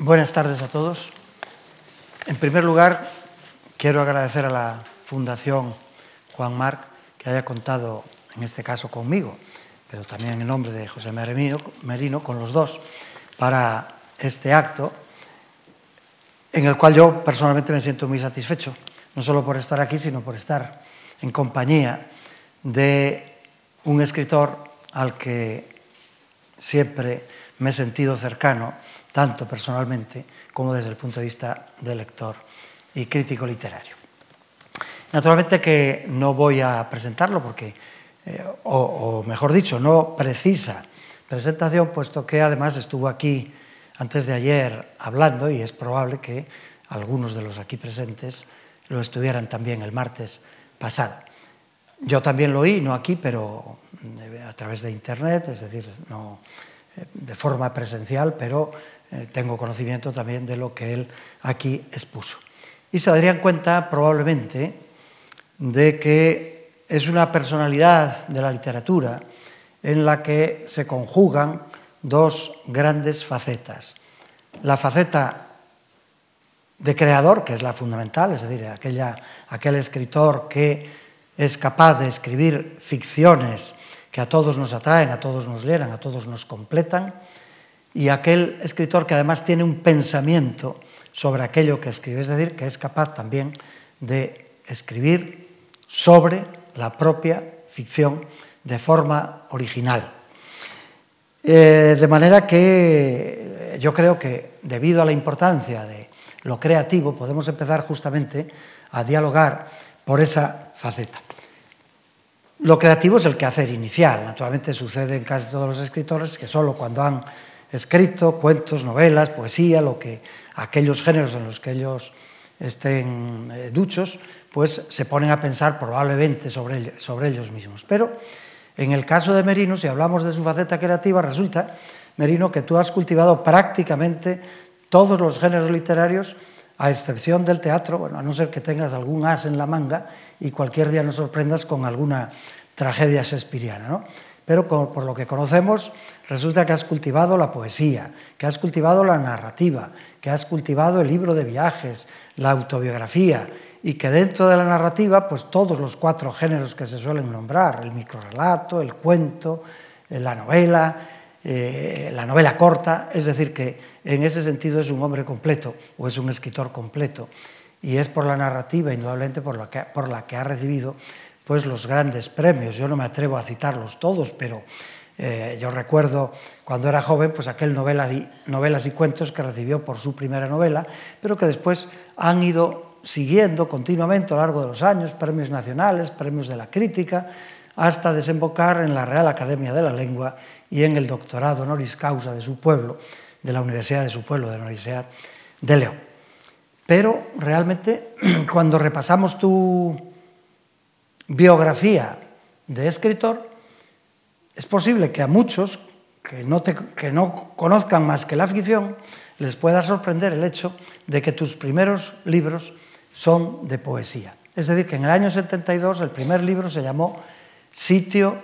Buenas tardes a todos. En primer lugar, quiero agradecer a la Fundación Juan Marc que haya contado, en este caso conmigo, pero también en nombre de José Merino, Merino con los dos, para este acto, en el cual yo personalmente me siento muy satisfecho, no solo por estar aquí, sino por estar en compañía de un escritor al que siempre me he sentido cercano, tanto personalmente como desde el punto de vista de lector y crítico literario. Naturalmente que no voy a presentarlo porque, eh, o, o mejor dicho, no precisa presentación, puesto que además estuvo aquí antes de ayer hablando y es probable que algunos de los aquí presentes lo estuvieran también el martes pasado. Yo también lo oí, no aquí, pero eh, a través de Internet, es decir, no eh, de forma presencial, pero eh, tengo conocimiento también de lo que él aquí expuso. Y se darían cuenta probablemente de que es una personalidad de la literatura en la que se conjugan dos grandes facetas. La faceta de creador, que es la fundamental, es decir, aquella, aquel escritor que es capaz de escribir ficciones que a todos nos atraen, a todos nos leeran, a todos nos completan, y aquel escritor que además tiene un pensamiento sobre aquello que escribe, es decir, que es capaz también de escribir sobre la propia ficción de forma original. Eh, de manera que yo creo que debido a la importancia de lo creativo podemos empezar justamente a dialogar por esa faceta. Lo creativo es el quehacer inicial. Naturalmente sucede en casi todos los escritores que solo cuando han escrito cuentos, novelas, poesía, lo que aquellos géneros en los que ellos estén eh, duchos, pues se ponen a pensar probablemente sobre, ellos mismos. Pero en el caso de Merino, si hablamos de su faceta creativa, resulta, Merino, que tú has cultivado prácticamente todos los géneros literarios, a excepción del teatro, bueno, a no ser que tengas algún as en la manga y cualquier día nos sorprendas con alguna tragedia shakespeariana. ¿no? Pero por lo que conocemos resulta que has cultivado la poesía, que has cultivado la narrativa, que has cultivado el libro de viajes, la autobiografía y que dentro de la narrativa pues todos los cuatro géneros que se suelen nombrar, el microrelato, el cuento, eh, la novela, eh, la novela corta, es decir, que en ese sentido es un hombre completo o es un escritor completo y es por la narrativa, indudablemente por la que, por la que ha recibido pues los grandes premios. Yo no me atrevo a citarlos todos, pero eh, yo recuerdo cuando era joven, pues aquel novelas y, novelas y cuentos que recibió por su primera novela, pero que después han ido siguiendo continuamente a lo largo de los años, premios nacionales, premios de la crítica, hasta desembocar en la Real Academia de la Lengua y en el doctorado honoris causa de su pueblo, de la Universidad de su pueblo, de la Universidad de León. Pero realmente, cuando repasamos tu, biografía de escritor, es posible que a muchos que no, que no conozcan más que la ficción les pueda sorprender el hecho de que tus primeros libros son de poesía. Es decir, que en el año 72 el primer libro se llamó Sitio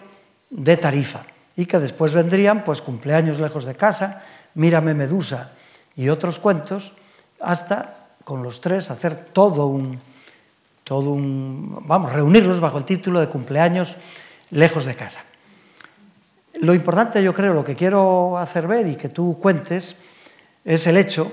de Tarifa y que después vendrían pues cumpleaños lejos de casa, Mírame Medusa y otros cuentos, hasta con los tres hacer todo un, todo un, vamos, reunirlos bajo el título de cumpleaños lejos de casa. Lo importante, yo creo, lo que quiero hacer ver y que tú cuentes, es el hecho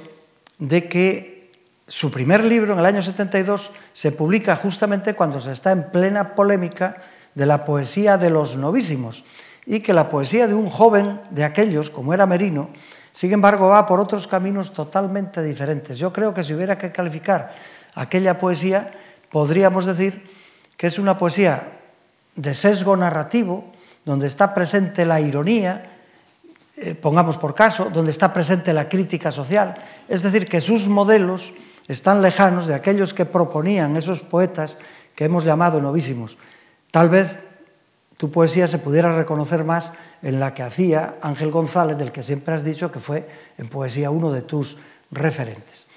de que su primer libro, en el año 72, se publica justamente cuando se está en plena polémica de la poesía de los novísimos y que la poesía de un joven de aquellos, como era Merino, sin embargo, va por otros caminos totalmente diferentes. Yo creo que si hubiera que calificar aquella poesía, podríamos decir que es una poesía de sesgo narrativo, donde está presente la ironía, eh, pongamos por caso, donde está presente la crítica social, es decir, que sus modelos están lejanos de aquellos que proponían esos poetas que hemos llamado novísimos. Tal vez tu poesía se pudiera reconocer más en la que hacía Ángel González, del que siempre has dicho que fue en poesía uno de tus referentes.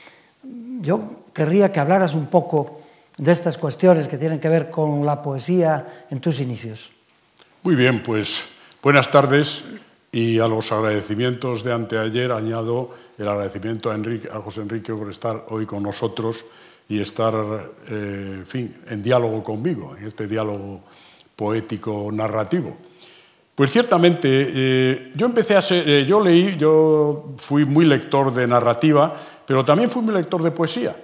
Yo querría que hablaras un poco de estas cuestiones que tienen que ver con la poesía en tus inicios. Muy bien, pues buenas tardes Y a los agradecimientos de anteayer añado el agradecimiento a, José Enrique por estar hoy con nosotros y estar eh, en, fin, en diálogo conmigo, en este diálogo poético narrativo. Pues ciertamente, eh, yo empecé a ser, eh, yo leí, yo fui muy lector de narrativa, pero también fui muy lector de poesía.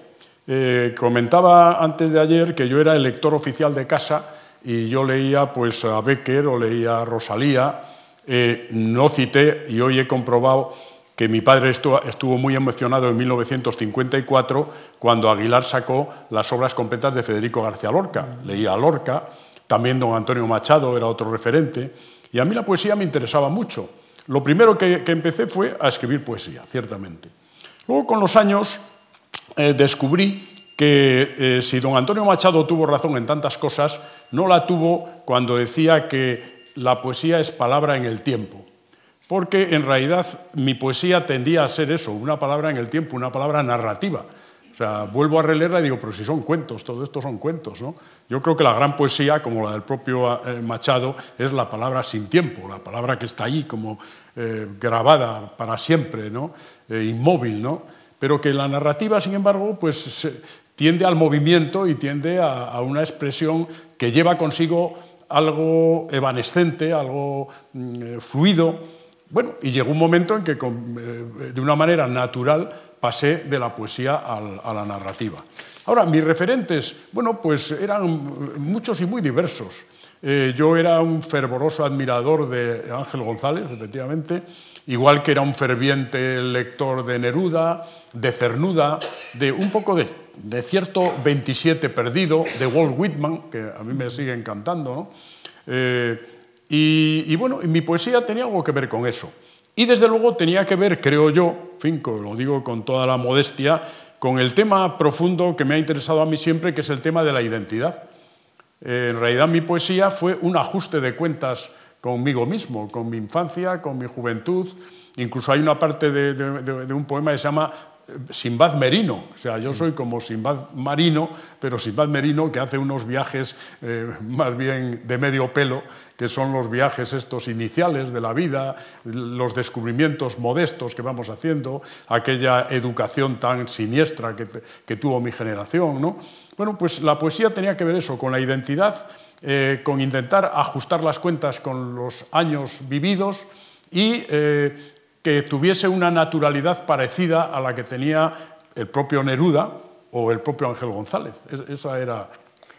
Comentaba antes de ayer que yo era el lector oficial de casa y yo leía pues a Becker o leía a Rosalía, eh, no cité, y hoy he comprobado que mi padre estuvo, muy emocionado en 1954 cuando Aguilar sacó las obras completas de Federico García Lorca. Leía a Lorca, también don Antonio Machado era otro referente, y a mí la poesía me interesaba mucho. Lo primero que, empecé fue a escribir poesía, ciertamente. Luego, con los años, eh, descubrí que eh, si don Antonio Machado tuvo razón en tantas cosas, no la tuvo cuando decía que la poesía es palabra en el tiempo, porque en realidad mi poesía tendía a ser eso, una palabra en el tiempo, una palabra narrativa. O sea, vuelvo a releerla y digo, pero si son cuentos, todo esto son cuentos. ¿no? Yo creo que la gran poesía, como la del propio eh, Machado, es la palabra sin tiempo, la palabra que está ahí como grabada para siempre, ¿no? Inmóvil, ¿no? Pero que la narrativa, sin embargo, pues tiende al movimiento y tiende a una expresión que lleva consigo algo evanescente, algo mm, eh, fluido. Bueno, y llegó un momento en que eh, de una manera natural pasé de la poesía a la narrativa. Ahora, mis referentes, bueno, pues eran muchos y muy diversos. Eh, yo era un fervoroso admirador de Ángel González, efectivamente, igual que era un ferviente lector de Neruda, de Cernuda, de un poco de cierto 27 perdido de Walt Whitman, que a mí me sigue encantando, eh, y, bueno, mi poesía tenía algo que ver con eso. Y desde luego tenía que ver, creo yo, finco, lo digo con toda la modestia, con el tema profundo que me ha interesado a mí siempre, que es el tema de la identidad. Eh, en realidad mi poesía fue un ajuste de cuentas conmigo mismo, con mi infancia, con mi juventud. Incluso hay una parte de, de un poema que se llama Simbad Merino, o sea, yo soy como Simbad Marino, pero Simbad Merino que hace unos viajes eh, más bien de medio pelo, que son los viajes estos iniciales de la vida, los descubrimientos modestos que vamos haciendo, aquella educación tan siniestra que, tuvo mi generación. ¿no? Bueno, pues la poesía tenía que ver eso, con la identidad, eh, con intentar ajustar las cuentas con los años vividos y eh, que tuviese una naturalidad parecida a la que tenía el propio Neruda o el propio Ángel González. Esa era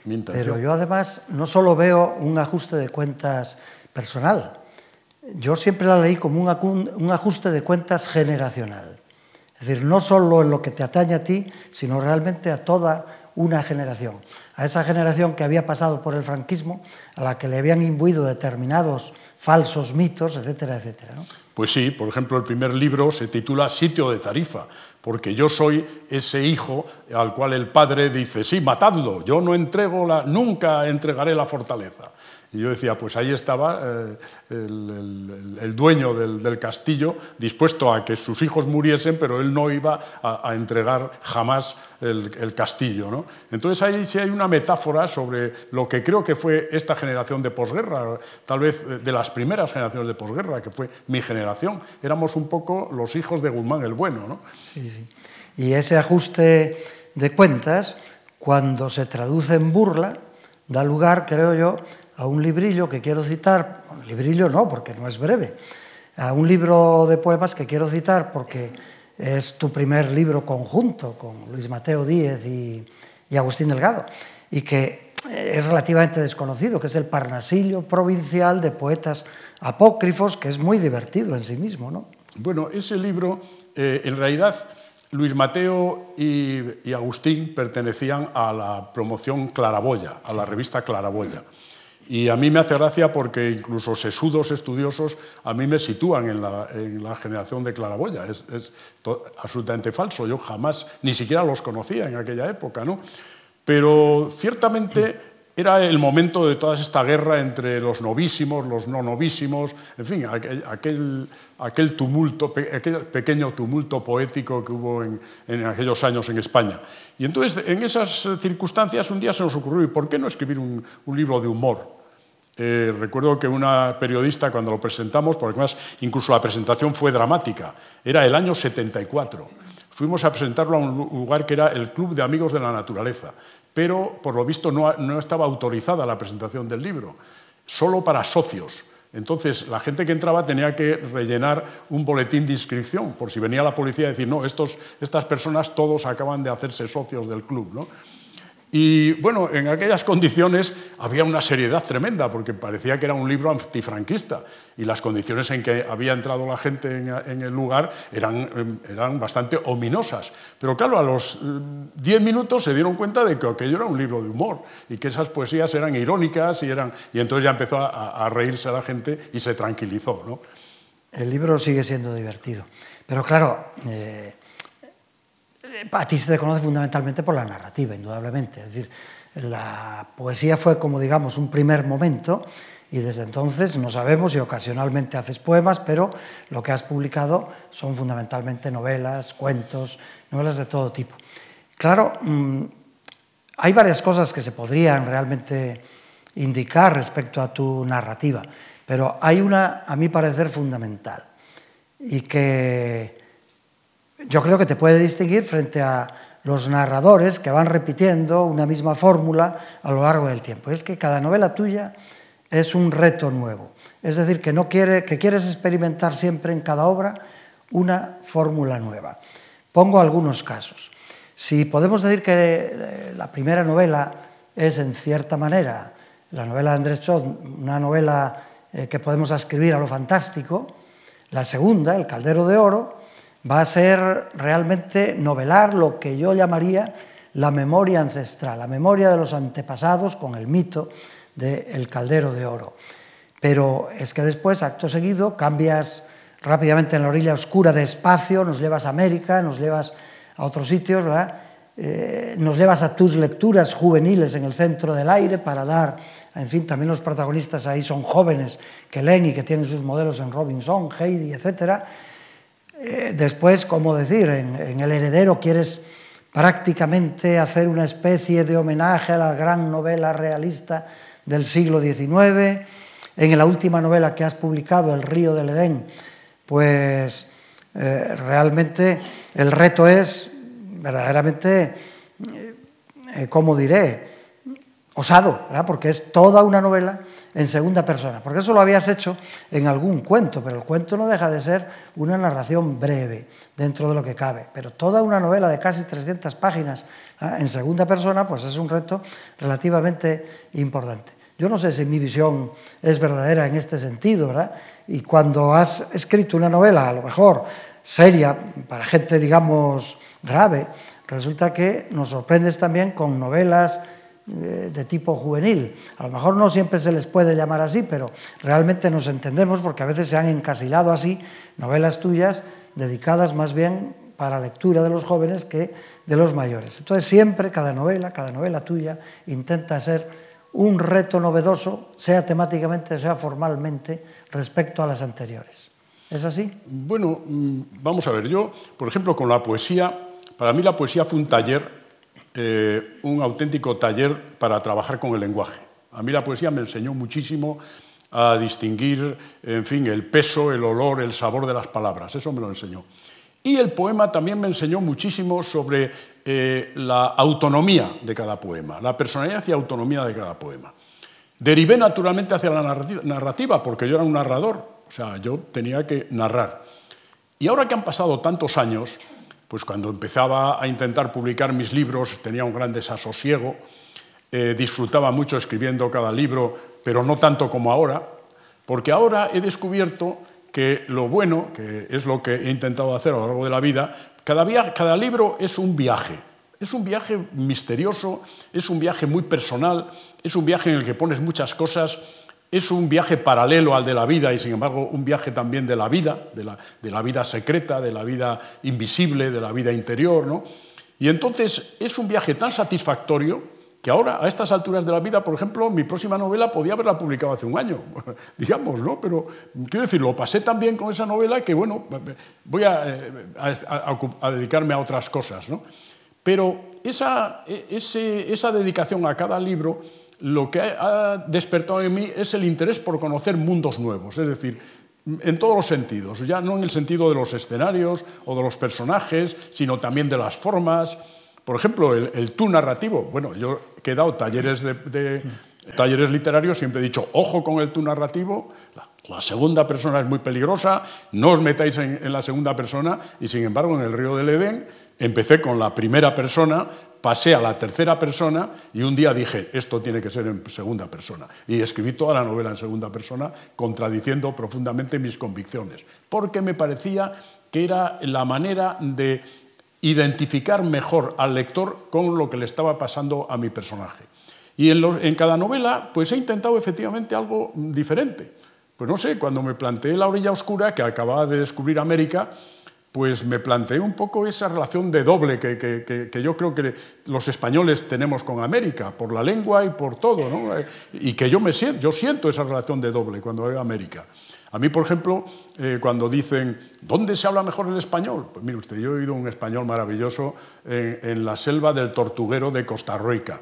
mi intención. Pero yo además no solo veo un ajuste de cuentas personal, yo siempre la leí como un ajuste de cuentas generacional. Es decir, no solo en lo que te atañe a ti, sino realmente a toda una generación. A esa generación que había pasado por el franquismo, a la que le habían imbuido determinados falsos mitos, etcétera, etcétera. Pues sí, por ejemplo, el primer libro se titula Sitio de Tarifa, porque yo soy ese hijo al cual el padre dice, sí, matadlo, yo no entrego la, nunca entregaré la fortaleza. Y yo decía, pues ahí estaba eh, el, dueño del, castillo dispuesto a que sus hijos muriesen, pero él no iba a, entregar jamás el, castillo. ¿no? Entonces ahí sí hay una metáfora sobre lo que creo que fue esta generación de posguerra, tal vez de las primeras generaciones de posguerra, que fue mi generación. Éramos un poco los hijos de Guzmán el Bueno. ¿no? Sí, sí. Y ese ajuste de cuentas, cuando se traduce en burla, da lugar, creo yo, a un librillo que quiero citar, un librillo no, porque no es breve, a un libro de poemas que quiero citar porque es tu primer libro conjunto con Luis Mateo Díez y, Agustín Delgado, y que es relativamente desconocido, que es el Parnasillo Provincial de Poetas Apócrifos, que es muy divertido en sí mismo. ¿no? Bueno, ese libro, eh, en realidad, Luis Mateo y, y, Agustín pertenecían a la promoción Claraboya, a la revista Claraboya. Y a mí me hace gracia porque incluso sesudos estudiosos a mí me sitúan en la, generación de Claraboya. Es, absolutamente falso. Yo jamás, ni siquiera los conocía en aquella época. ¿no? Pero ciertamente era el momento de toda esta guerra entre los novísimos, los no novísimos, en fin, aquel, aquel, tumulto, aquel pequeño tumulto poético que hubo en, en, aquellos años en España. Y entonces, en esas circunstancias, un día se nos ocurrió, ¿y por qué no escribir un, un libro de humor? Eh, recuerdo que una periodista cuando lo presentamos, porque además incluso la presentación fue dramática, era el año 74. Fuimos a presentarlo a un lugar que era el Club de Amigos de la Naturaleza, pero por lo visto no, no estaba autorizada la presentación del libro, solo para socios. Entonces, la gente que entraba tenía que rellenar un boletín de inscripción, por si venía la policía a decir, no, estos, estas personas todos acaban de hacerse socios del club. ¿no? Y bueno, en aquellas condiciones había una seriedad tremenda, porque parecía que era un libro antifranquista, y las condiciones en que había entrado la gente en, el lugar eran, eran, bastante ominosas. Pero claro, a los eh, diez minutos se dieron cuenta de que aquello era un libro de humor, y que esas poesías eran irónicas, y, eran, y entonces ya empezó a, reírse la gente y se tranquilizó. ¿no? El libro sigue siendo divertido. Pero claro, eh, a ti se te conoce fundamentalmente por la narrativa, indudablemente. Es decir, la poesía fue como, digamos, un primer momento y desde entonces no sabemos si ocasionalmente haces poemas, pero lo que has publicado son fundamentalmente novelas, cuentos, novelas de todo tipo. Claro, mm, hay varias cosas que se podrían realmente indicar respecto a tu narrativa, pero hay una, a mi parecer, fundamental y que yo creo que te puede distinguir frente a los narradores que van repitiendo una misma fórmula a lo largo del tiempo. Es que cada novela tuya es un reto nuevo. Es decir, que, no quiere, que quieres experimentar siempre en cada obra una fórmula nueva. Pongo algunos casos. Si podemos decir que eh, la primera novela es, en cierta manera, la novela de Andrés Chod, una novela eh, que podemos ascribir a lo fantástico, la segunda, El Caldero de Oro, va a ser realmente novelar lo que yo llamaría la memoria ancestral, la memoria de los antepasados con el mito del caldero de oro. Pero es que después, acto seguido, cambias rápidamente en la orilla oscura de espacio, nos llevas a América, nos llevas a otros sitios, eh, nos llevas a tus lecturas juveniles en el centro del aire para dar, en fin, también los protagonistas ahí son jóvenes que leen y que tienen sus modelos en Robinson, Heidi, etcétera eh, después, como decir, en, El heredero quieres prácticamente hacer una especie de homenaje a la gran novela realista del siglo XIX. En la última novela que has publicado, El río del Edén, pues eh, realmente el reto es verdaderamente, eh, como diré, osado, porque es toda una novela en segunda persona, porque eso lo habías hecho en algún cuento, pero el cuento no deja de ser una narración breve dentro de lo que cabe, pero toda una novela de casi 300 páginas en segunda persona, pues es un reto relativamente importante. Yo no sé si mi visión es verdadera en este sentido, ¿verdad? Y cuando has escrito una novela, a lo mejor seria, para gente, digamos, grave, resulta que nos sorprendes también con novelas de tipo juvenil. A lo mejor no siempre se les puede llamar así, pero realmente nos entendemos porque a veces se han encasilado así novelas tuyas dedicadas más bien para lectura de los jóvenes que de los mayores. Entonces siempre cada novela, cada novela tuya intenta ser un reto novedoso, sea temáticamente, sea formalmente, respecto a las anteriores. ¿Es así? Bueno, mm, vamos a ver, yo, por ejemplo, con la poesía, para mí la poesía fue un taller eh, un auténtico taller para trabajar con el lenguaje. A mí la poesía me enseñó muchísimo a distinguir, en fin, el peso, el olor, el sabor de las palabras. Eso me lo enseñó. Y el poema también me enseñó muchísimo sobre eh, la autonomía de cada poema, la personalidad y autonomía de cada poema. Derivé naturalmente hacia la narrativa, porque yo era un narrador, o sea, yo tenía que narrar. Y ahora que han pasado tantos años, pues cuando empezaba a intentar publicar mis libros tenía un gran desasosiego, eh, disfrutaba mucho escribiendo cada libro, pero no tanto como ahora, porque ahora he descubierto que lo bueno, que es lo que he intentado hacer a lo largo de la vida, cada, cada libro es un viaje. Es un viaje misterioso, es un viaje muy personal, es un viaje en el que pones muchas cosas es un viaje paralelo al de la vida y sin embargo un viaje también de la vida, de la, vida secreta, de la vida invisible, de la vida interior. ¿no? Y entonces es un viaje tan satisfactorio que ahora, a estas alturas de la vida, por ejemplo, mi próxima novela podía haberla publicado hace un año, digamos, ¿no? Pero quiero decir, lo pasé tan bien con esa novela que, bueno, voy a, eh, dedicarme a otras cosas, ¿no? Pero esa, esa dedicación a cada libro lo que ha despertado en mí es el interés por conocer mundos nuevos, es decir, en todos los sentidos, ya no en el sentido de los escenarios o de los personajes, sino también de las formas. Por ejemplo, el, tú narrativo. Bueno, yo he dado talleres de, talleres literarios, siempre he dicho, ojo con el tú narrativo, la, segunda persona es muy peligrosa, no os metáis en, en, la segunda persona, y sin embargo en el río del Edén empecé con la primera persona, pasé a la tercera persona y un día dije, esto tiene que ser en segunda persona. Y escribí toda la novela en segunda persona, contradiciendo profundamente mis convicciones, porque me parecía que era la manera de identificar mejor al lector con lo que le estaba pasando a mi personaje. Y en, cada novela, pues he intentado efectivamente algo diferente. Pues no sé, cuando me planteé La orilla oscura, que acababa de descubrir América, pues me planteé un poco esa relación de doble que, yo creo que los españoles tenemos con América, por la lengua y por todo, ¿no? y que yo, me siento, yo siento esa relación de doble cuando veo América. A mí, por ejemplo, eh, cuando dicen, ¿dónde se habla mejor el español? Pues mire usted, yo he oído un español maravilloso en, en la selva del tortuguero de Costa Rica,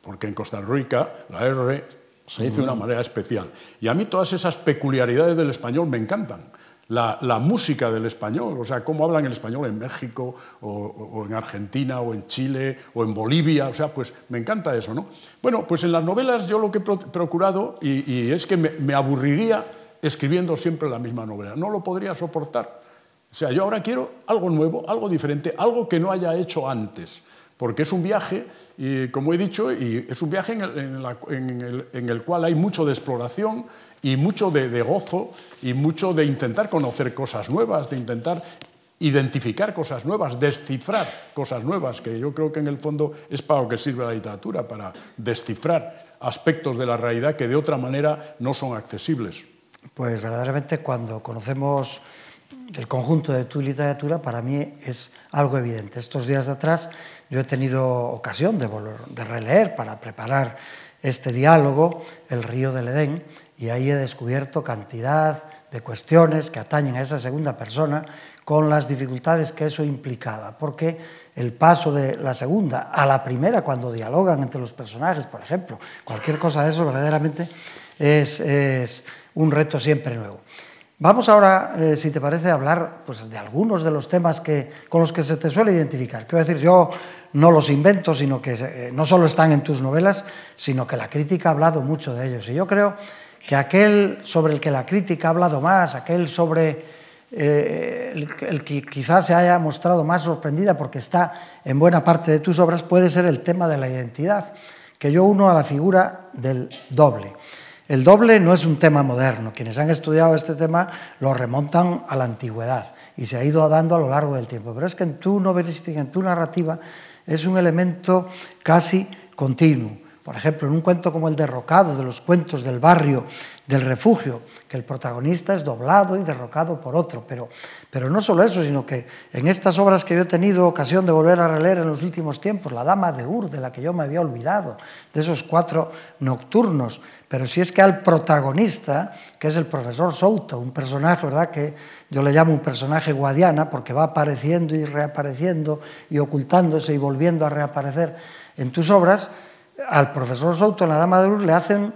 porque en Costa Rica la R se dice de una manera especial. Y a mí todas esas peculiaridades del español me encantan la, música del español, o sea, cómo hablan el español en México, o, en Argentina, o en Chile, o en Bolivia, o sea, pues me encanta eso, ¿no? Bueno, pues en las novelas yo lo que he procurado, y, es que me, aburriría escribiendo siempre la misma novela, no lo podría soportar. O sea, yo ahora quiero algo nuevo, algo diferente, algo que no haya hecho antes porque es un viaje, y, como he dicho, y es un viaje en el, cual hay mucho de exploración y mucho de, gozo y mucho de intentar conocer cosas nuevas, de intentar identificar cosas nuevas, descifrar cosas nuevas, que yo creo que en el fondo es para lo que sirve la literatura, para descifrar aspectos de la realidad que de otra manera no son accesibles. Pues verdaderamente cuando conocemos el conjunto de tu literatura, para mí es algo evidente. Estos días de atrás yo he tenido ocasión de, de releer para preparar este diálogo, El río del Edén, y ahí he descubierto cantidad de cuestiones que atañen a esa segunda persona con las dificultades que eso implicaba, porque el paso de la segunda a la primera, cuando dialogan entre los personajes, por ejemplo, cualquier cosa de eso verdaderamente es, un reto siempre nuevo. Vamos ahora, eh, si te parece, a hablar pues, de algunos de los temas que, con los que se te suele identificar. Quiero decir, yo no los invento, sino que eh, no solo están en tus novelas, sino que la crítica ha hablado mucho de ellos. Y yo creo que aquel sobre el que la crítica ha hablado más, aquel sobre eh, el, que quizás se haya mostrado más sorprendida porque está en buena parte de tus obras, puede ser el tema de la identidad, que yo uno a la figura del doble. El doble no es un tema moderno. Quienes han estudiado este tema lo remontan a la antigüedad y se ha ido dando a lo largo del tiempo. Pero es que en tu novelística, en tu narrativa, es un elemento casi continuo. Por ejemplo, en un cuento como El derrocado, de los cuentos del barrio del refugio, que el protagonista es doblado y derrocado por otro. Pero, pero no solo eso, sino que en estas obras que yo he tenido ocasión de volver a releer en los últimos tiempos, La Dama de Ur, de la que yo me había olvidado, de esos cuatro nocturnos, pero si es que al protagonista, que es el profesor Souto, un personaje, ¿verdad?, que yo le llamo un personaje guadiana, porque va apareciendo y reapareciendo y ocultándose y volviendo a reaparecer en tus obras, al profesor Souto en La Dama de Luz le hacen,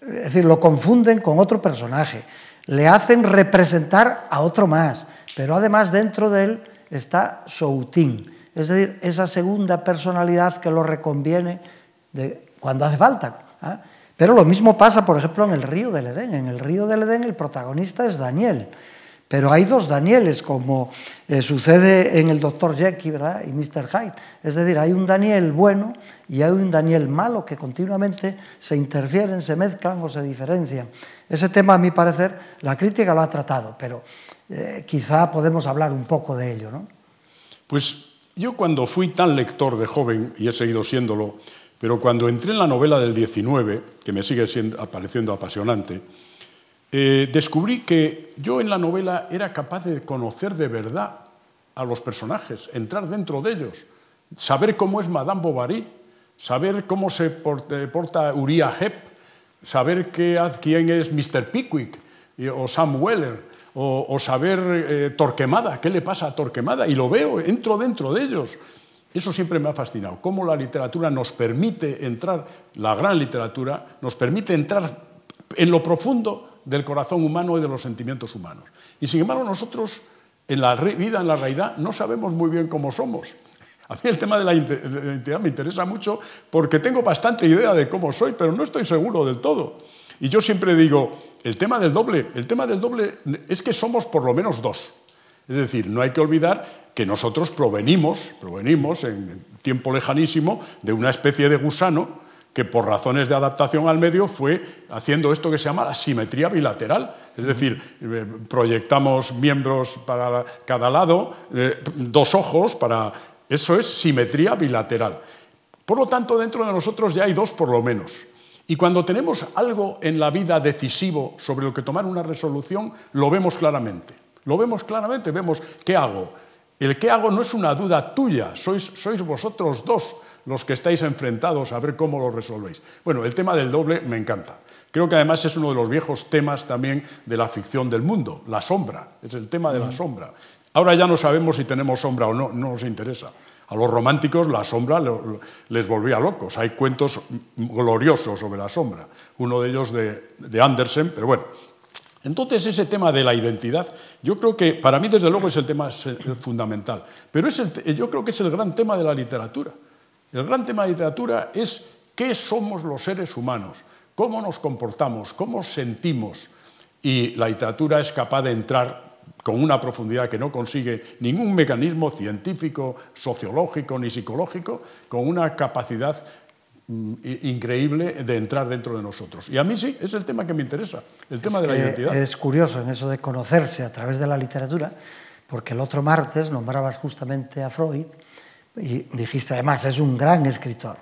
es decir, lo confunden con otro personaje, le hacen representar a otro más, pero además dentro de él está Soutín, es decir, esa segunda personalidad que lo reconviene cuando hace falta. ¿ah? Pero lo mismo pasa, por ejemplo, en el río del Edén. En el río del Edén el protagonista es Daniel. Pero hay dos Danieles, como eh, sucede en el Dr. Jekyll ¿verdad? y Mr. Hyde. Es decir, hay un Daniel bueno y hay un Daniel malo que continuamente se interfieren, se mezclan o se diferencian. Ese tema, a mi parecer, la crítica lo ha tratado, pero eh, quizá podemos hablar un poco de ello. ¿no? Pues yo cuando fui tan lector de joven, y he seguido siéndolo, pero cuando entré en la novela del 19, que me sigue siendo, apareciendo apasionante, eh, descubrí que yo en la novela era capaz de conocer de verdad a los personajes, entrar dentro de ellos, saber cómo es Madame Bovary, saber cómo se eh, porta Uriah Heep, saber quién es Mr. Pickwick o Sam Weller, o, saber eh, Torquemada, qué le pasa a Torquemada, y lo veo, entro dentro de ellos. Eso siempre me ha fascinado, cómo la literatura nos permite entrar, la gran literatura, nos permite entrar en lo profundo del corazón humano y de los sentimientos humanos. Y sin embargo nosotros en la vida, en la realidad, no sabemos muy bien cómo somos. A mí el tema de la identidad me interesa mucho porque tengo bastante idea de cómo soy, pero no estoy seguro del todo. Y yo siempre digo, el tema del doble, el tema del doble es que somos por lo menos dos. Es decir, no hay que olvidar que nosotros provenimos, provenimos en tiempo lejanísimo de una especie de gusano que por razones de adaptación al medio fue haciendo esto que se llama la simetría bilateral. Es decir, eh, proyectamos miembros para cada lado, eh, dos ojos para... Eso es simetría bilateral. Por lo tanto, dentro de nosotros ya hay dos por lo menos. Y cuando tenemos algo en la vida decisivo sobre lo que tomar una resolución, lo vemos claramente. Lo vemos claramente, vemos qué hago. El qué hago no es una duda tuya, sois, sois vosotros dos los que estáis enfrentados a ver cómo lo resolvéis. Bueno, el tema del doble me encanta. Creo que además es uno de los viejos temas también de la ficción del mundo, la sombra, es el tema de la sombra. Ahora ya no sabemos si tenemos sombra o no, no nos interesa. A los románticos la sombra les volvía locos. Hay cuentos gloriosos sobre la sombra, uno de ellos de, de Andersen, pero bueno, entonces, ese tema de la identidad, yo creo que para mí, desde luego, es el tema fundamental. Pero es yo creo que es el gran tema de la literatura. El gran tema de la literatura es qué somos los seres humanos, cómo nos comportamos, cómo sentimos. Y la literatura es capaz de entrar con una profundidad que no consigue ningún mecanismo científico, sociológico ni psicológico, con una capacidad Mm, increíble de entrar dentro de nosotros. Y a mí sí, es el tema que me interesa, el tema de la identidad. Es curioso en eso de conocerse a través de la literatura, porque el otro martes nombrabas justamente a Freud y dijiste además, es un gran escritor.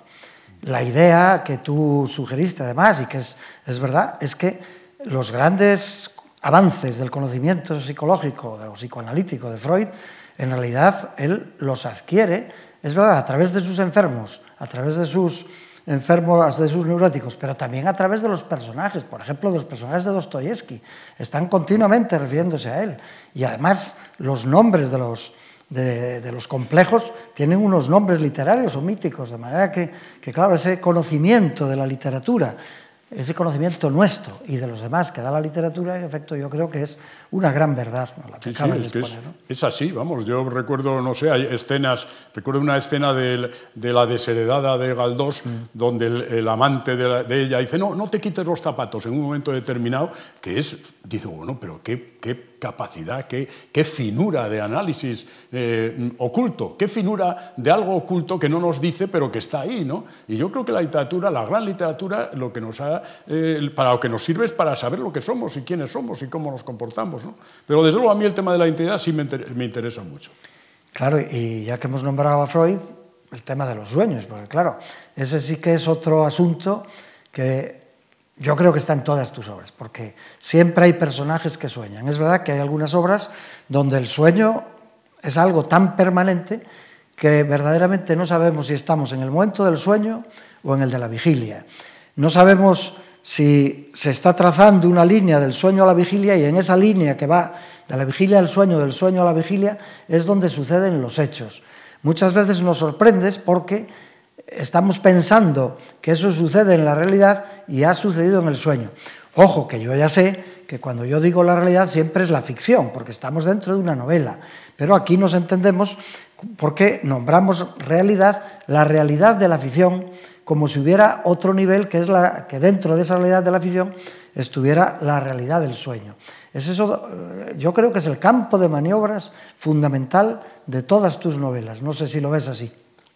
La idea que tú sugeriste además, y que es, es verdad, es que los grandes avances del conocimiento psicológico o psicoanalítico de Freud, en realidad él los adquiere, es verdad, a través de sus enfermos, a través de sus enfermos de sus neuróticos, pero también a través de los personajes. Por ejemplo, los personajes de Dostoyevsky están continuamente refiriéndose a él. Y además los nombres de los, de, los complejos tienen unos nombres literarios o míticos, de manera que, que, claro, ese conocimiento de la literatura ese conocimiento nuestro y de los demás que da la literatura, en efecto, yo creo que es una gran verdad la que sí, sí, es, es, así, vamos, yo recuerdo, no sé, hay escenas, recuerdo una escena de, de la desheredada de Galdós, mm. donde el, amante de, ella dice, no, no te quites los zapatos en un momento determinado, que es, dice, bueno, pero qué, qué capacidad, qué, qué, finura de análisis eh, oculto, qué finura de algo oculto que no nos dice, pero que está ahí, ¿no? Y yo creo que la literatura, la gran literatura, lo que nos ha eh, para lo que nos sirve es para saber lo que somos y quiénes somos y cómo nos comportamos. ¿no? Pero desde luego a mí el tema de la identidad sí me, me interesa mucho. Claro, y ya que hemos nombrado a Freud, el tema de los sueños, porque claro, ese sí que es otro asunto que yo creo que está en todas tus obras, porque siempre hay personajes que sueñan. Es verdad que hay algunas obras donde el sueño es algo tan permanente que verdaderamente no sabemos si estamos en el momento del sueño o en el de la vigilia. No sabemos si se está trazando una línea del sueño a la vigilia y en esa línea que va de la vigilia al sueño, del sueño a la vigilia, es donde suceden los hechos. Muchas veces nos sorprendes porque estamos pensando que eso sucede en la realidad y ha sucedido en el sueño. Ojo, que yo ya sé que cuando yo digo la realidad siempre es la ficción, porque estamos dentro de una novela, pero aquí nos entendemos porque nombramos realidad la realidad de la ficción como si hubiera otro nivel que es la que dentro de esa realidad de la ficción estuviera la realidad del sueño. Es eso, eh, yo creo que es el campo de maniobras fundamental de todas tus novelas. No sé si lo ves así.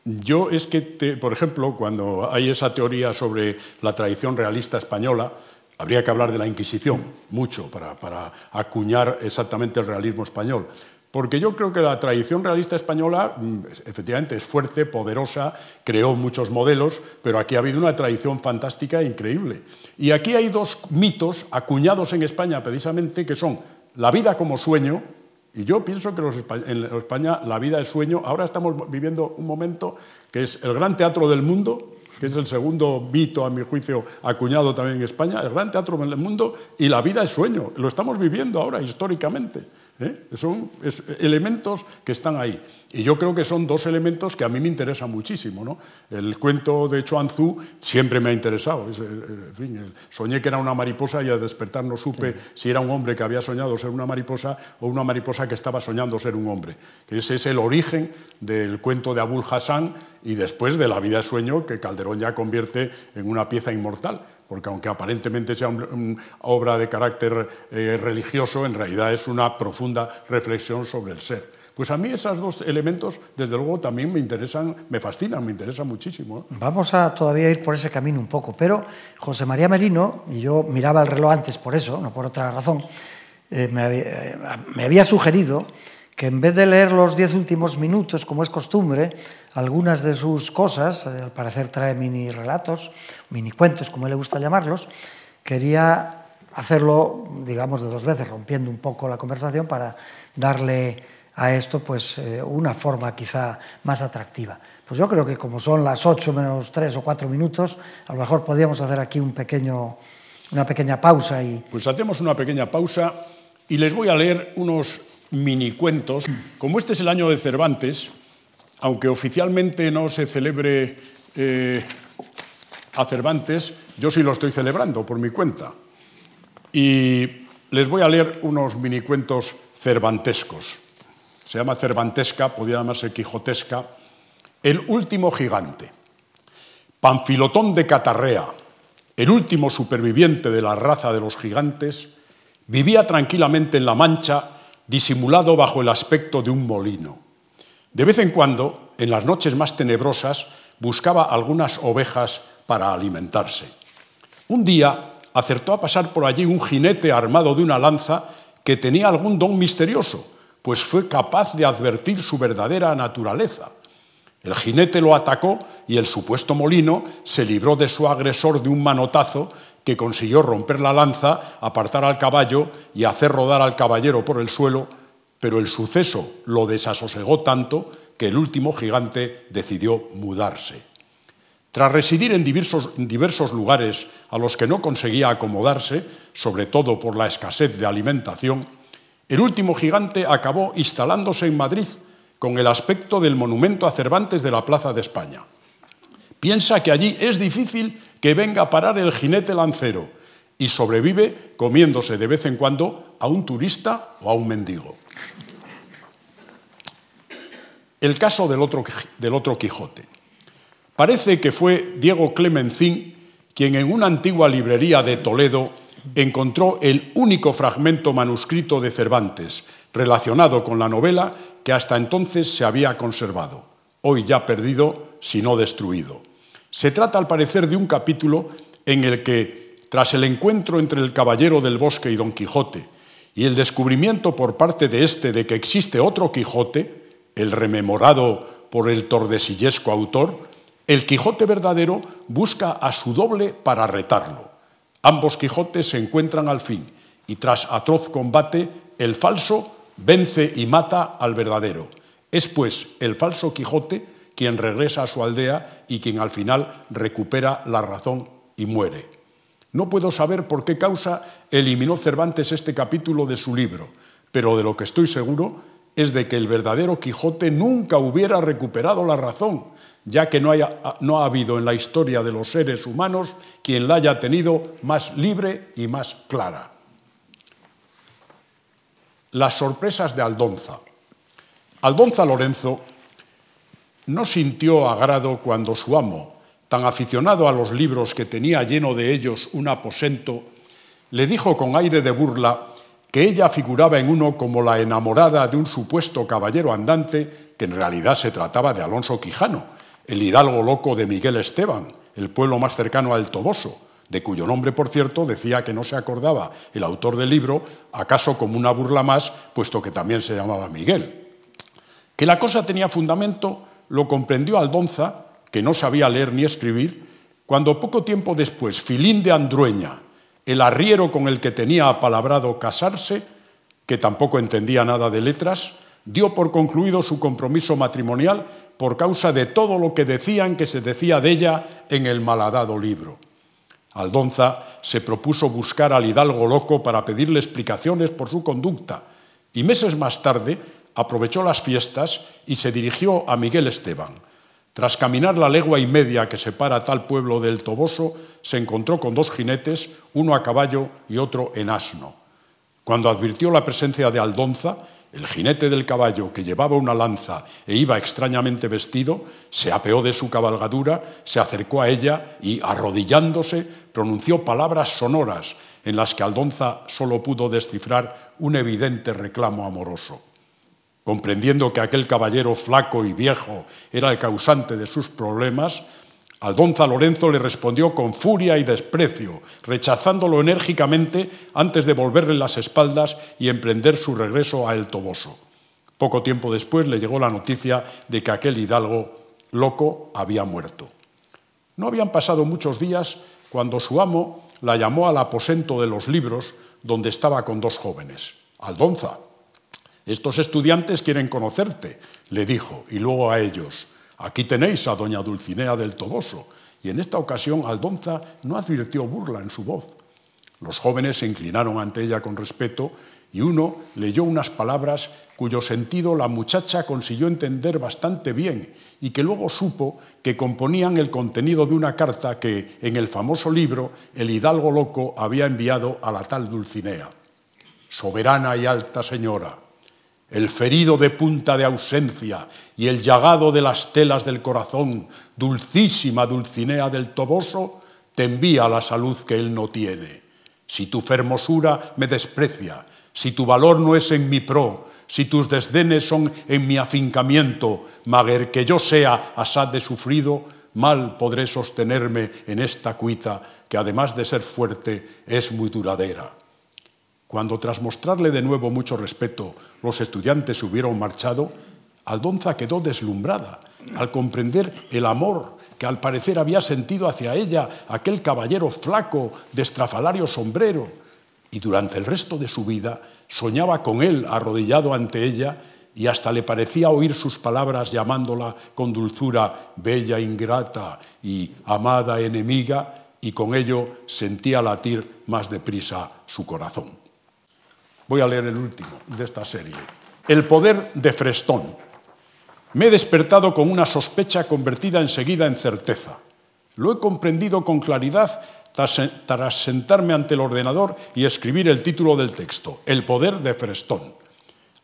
Yo es que, por ejemplo, cuando hay esa teoría sobre la tradición realista española, habría que hablar de la Inquisición mucho para, para acuñar exactamente el realismo español. Porque yo creo que la tradición realista española mm, efectivamente es fuerte, poderosa, creó muchos modelos, pero aquí ha habido una tradición fantástica e increíble. Y aquí hay dos mitos acuñados en España precisamente que son la vida como sueño, y yo pienso que en España la vida es sueño. Ahora estamos viviendo un momento que es el gran teatro del mundo, que es el segundo mito, a mi juicio, acuñado también en España, el gran teatro del mundo y la vida es sueño. Lo estamos viviendo ahora históricamente. ¿Eh? Son elementos que están ahí. Y yo creo que son dos elementos que a mí me interesan muchísimo. ¿no? El cuento de Chuan Tzu siempre me ha interesado. Eh, soñé que era una mariposa y al despertar no supe si era un hombre que había soñado ser una mariposa o una mariposa que estaba soñando ser un hombre. Ese es el origen del cuento de Abul Hassan y después de la vida de sueño que Calderón ya convierte en una pieza inmortal porque aunque aparentemente sea una obra de carácter eh, religioso, en realidad es una profunda reflexión sobre el ser. Pues a mí esos dos elementos, desde luego, también me interesan, me fascinan, me interesan muchísimo. ¿eh? Vamos a todavía ir por ese camino un poco, pero José María Merino, y yo miraba el reloj antes por eso, no por otra razón, eh, me había sugerido que en vez de leer los diez últimos minutos, como es costumbre, algunas de sus cosas, eh, al parecer trae mini relatos, mini cuentos, como le gusta llamarlos, quería hacerlo, digamos, de dos veces, rompiendo un poco la conversación para darle a esto pues, eh, una forma quizá más atractiva. Pues yo creo que como son las ocho menos tres o cuatro minutos, a lo mejor podríamos hacer aquí un pequeño, una pequeña pausa. Y... Pues hacemos una pequeña pausa y les voy a leer unos mini cuentos. Como este es el año de Cervantes, aunque oficialmente no se celebre eh, a Cervantes, yo sí lo estoy celebrando por mi cuenta. Y les voy a leer unos mini cuentos cervantescos. Se llama cervantesca, podría llamarse quijotesca. El último gigante. Panfilotón de Catarrea, el último superviviente de la raza de los gigantes, vivía tranquilamente en la Mancha disimulado bajo el aspecto de un molino. De vez en cuando, en las noches más tenebrosas, buscaba algunas ovejas para alimentarse. Un día acertó a pasar por allí un jinete armado de una lanza que tenía algún don misterioso, pues fue capaz de advertir su verdadera naturaleza. El jinete lo atacó y el supuesto molino se libró de su agresor de un manotazo que consiguió romper la lanza, apartar al caballo y hacer rodar al caballero por el suelo, pero el suceso lo desasosegó tanto que el último gigante decidió mudarse. Tras residir en diversos, en diversos, lugares a los que no conseguía acomodarse, sobre todo por la escasez de alimentación, el último gigante acabó instalándose en Madrid con el aspecto del monumento a Cervantes de la Plaza de España. Piensa que allí es difícil que venga a parar el jinete lancero y sobrevive comiéndose de vez en cuando a un turista o a un mendigo. El caso del otro, del otro Quijote. Parece que fue Diego Clemencín quien en una antigua librería de Toledo encontró el único fragmento manuscrito de Cervantes relacionado con la novela que hasta entonces se había conservado, hoy ya perdido, si no destruido. Se trata, al parecer, de un capítulo en el que, tras el encuentro entre el caballero del bosque y Don Quijote, y el descubrimiento por parte de éste de que existe otro Quijote, el rememorado por el tordesillesco autor, el Quijote verdadero busca a su doble para retarlo. Ambos Quijotes se encuentran al fin, y tras atroz combate, el falso vence y mata al verdadero. Es pues el falso Quijote quien regresa a su aldea y quien al final recupera la razón y muere. No puedo saber por qué causa eliminó Cervantes este capítulo de su libro, pero de lo que estoy seguro es de que el verdadero Quijote nunca hubiera recuperado la razón, ya que no, no ha habido en la historia de los seres humanos quien la haya tenido más libre y más clara. Las sorpresas de Aldonza. Aldonza Lorenzo no sintió agrado cuando su amo, tan aficionado a los libros que tenía lleno de ellos un aposento, le dijo con aire de burla que ella figuraba en uno como la enamorada de un supuesto caballero andante, que en realidad se trataba de Alonso Quijano, el hidalgo loco de Miguel Esteban, el pueblo más cercano al Toboso, de cuyo nombre, por cierto, decía que no se acordaba el autor del libro, acaso como una burla más, puesto que también se llamaba Miguel. Que la cosa tenía fundamento lo comprendió Aldonza, que no sabía leer ni escribir, cuando poco tiempo después Filín de Andrueña, el arriero con el que tenía apalabrado casarse, que tampoco entendía nada de letras, dio por concluido su compromiso matrimonial por causa de todo lo que decían que se decía de ella en el malhadado libro. Aldonza se propuso buscar al hidalgo loco para pedirle explicaciones por su conducta, y meses más tarde aprovechó las fiestas y se dirigió a Miguel Esteban. Tras caminar la legua y media que separa tal pueblo del Toboso, se encontró con dos jinetes, uno a caballo y otro en asno. Cuando advirtió la presencia de Aldonza, el jinete del caballo, que llevaba una lanza e iba extrañamente vestido, se apeó de su cabalgadura, se acercó a ella y, arrodillándose, pronunció palabras sonoras en las que Aldonza solo pudo descifrar un evidente reclamo amoroso. Comprendiendo que aquel caballero flaco y viejo era el causante de sus problemas, Aldonza Lorenzo le respondió con furia y desprecio, rechazándolo enérgicamente antes de volverle las espaldas y emprender su regreso a El Toboso. Poco tiempo después le llegó la noticia de que aquel hidalgo loco había muerto. No habían pasado muchos días cuando su amo la llamó al aposento de los libros donde estaba con dos jóvenes. Aldonza, estos estudiantes quieren conocerte, le dijo, y luego a ellos, aquí tenéis a doña Dulcinea del Toboso. Y en esta ocasión Aldonza no advirtió burla en su voz. Los jóvenes se inclinaron ante ella con respeto y uno leyó unas palabras cuyo sentido la muchacha consiguió entender bastante bien y que luego supo que componían el contenido de una carta que en el famoso libro el hidalgo loco había enviado a la tal Dulcinea. Soberana y alta señora, el ferido de punta de ausencia y el llagado de las telas del corazón, dulcísima Dulcinea del Toboso, te envía la salud que él no tiene. Si tu fermosura me desprecia, si tu valor no es en mi pro, si tus desdenes son en mi afincamiento, maguer que yo sea asad de sufrido, mal podré sostenerme en esta cuita que además de ser fuerte es muy duradera. Cuando tras mostrarle de nuevo mucho respeto los estudiantes hubieron marchado, Aldonza quedó deslumbrada al comprender el amor que al parecer había sentido hacia ella aquel caballero flaco de estrafalario sombrero, y durante el resto de su vida soñaba con él arrodillado ante ella y hasta le parecía oír sus palabras llamándola con dulzura bella ingrata y amada enemiga, y con ello sentía latir más deprisa su corazón. Voy a leer el último de esta serie. El poder de Frestón. Me he despertado con una sospecha convertida enseguida en certeza. Lo he comprendido con claridad tras sentarme ante el ordenador y escribir el título del texto, El poder de Frestón.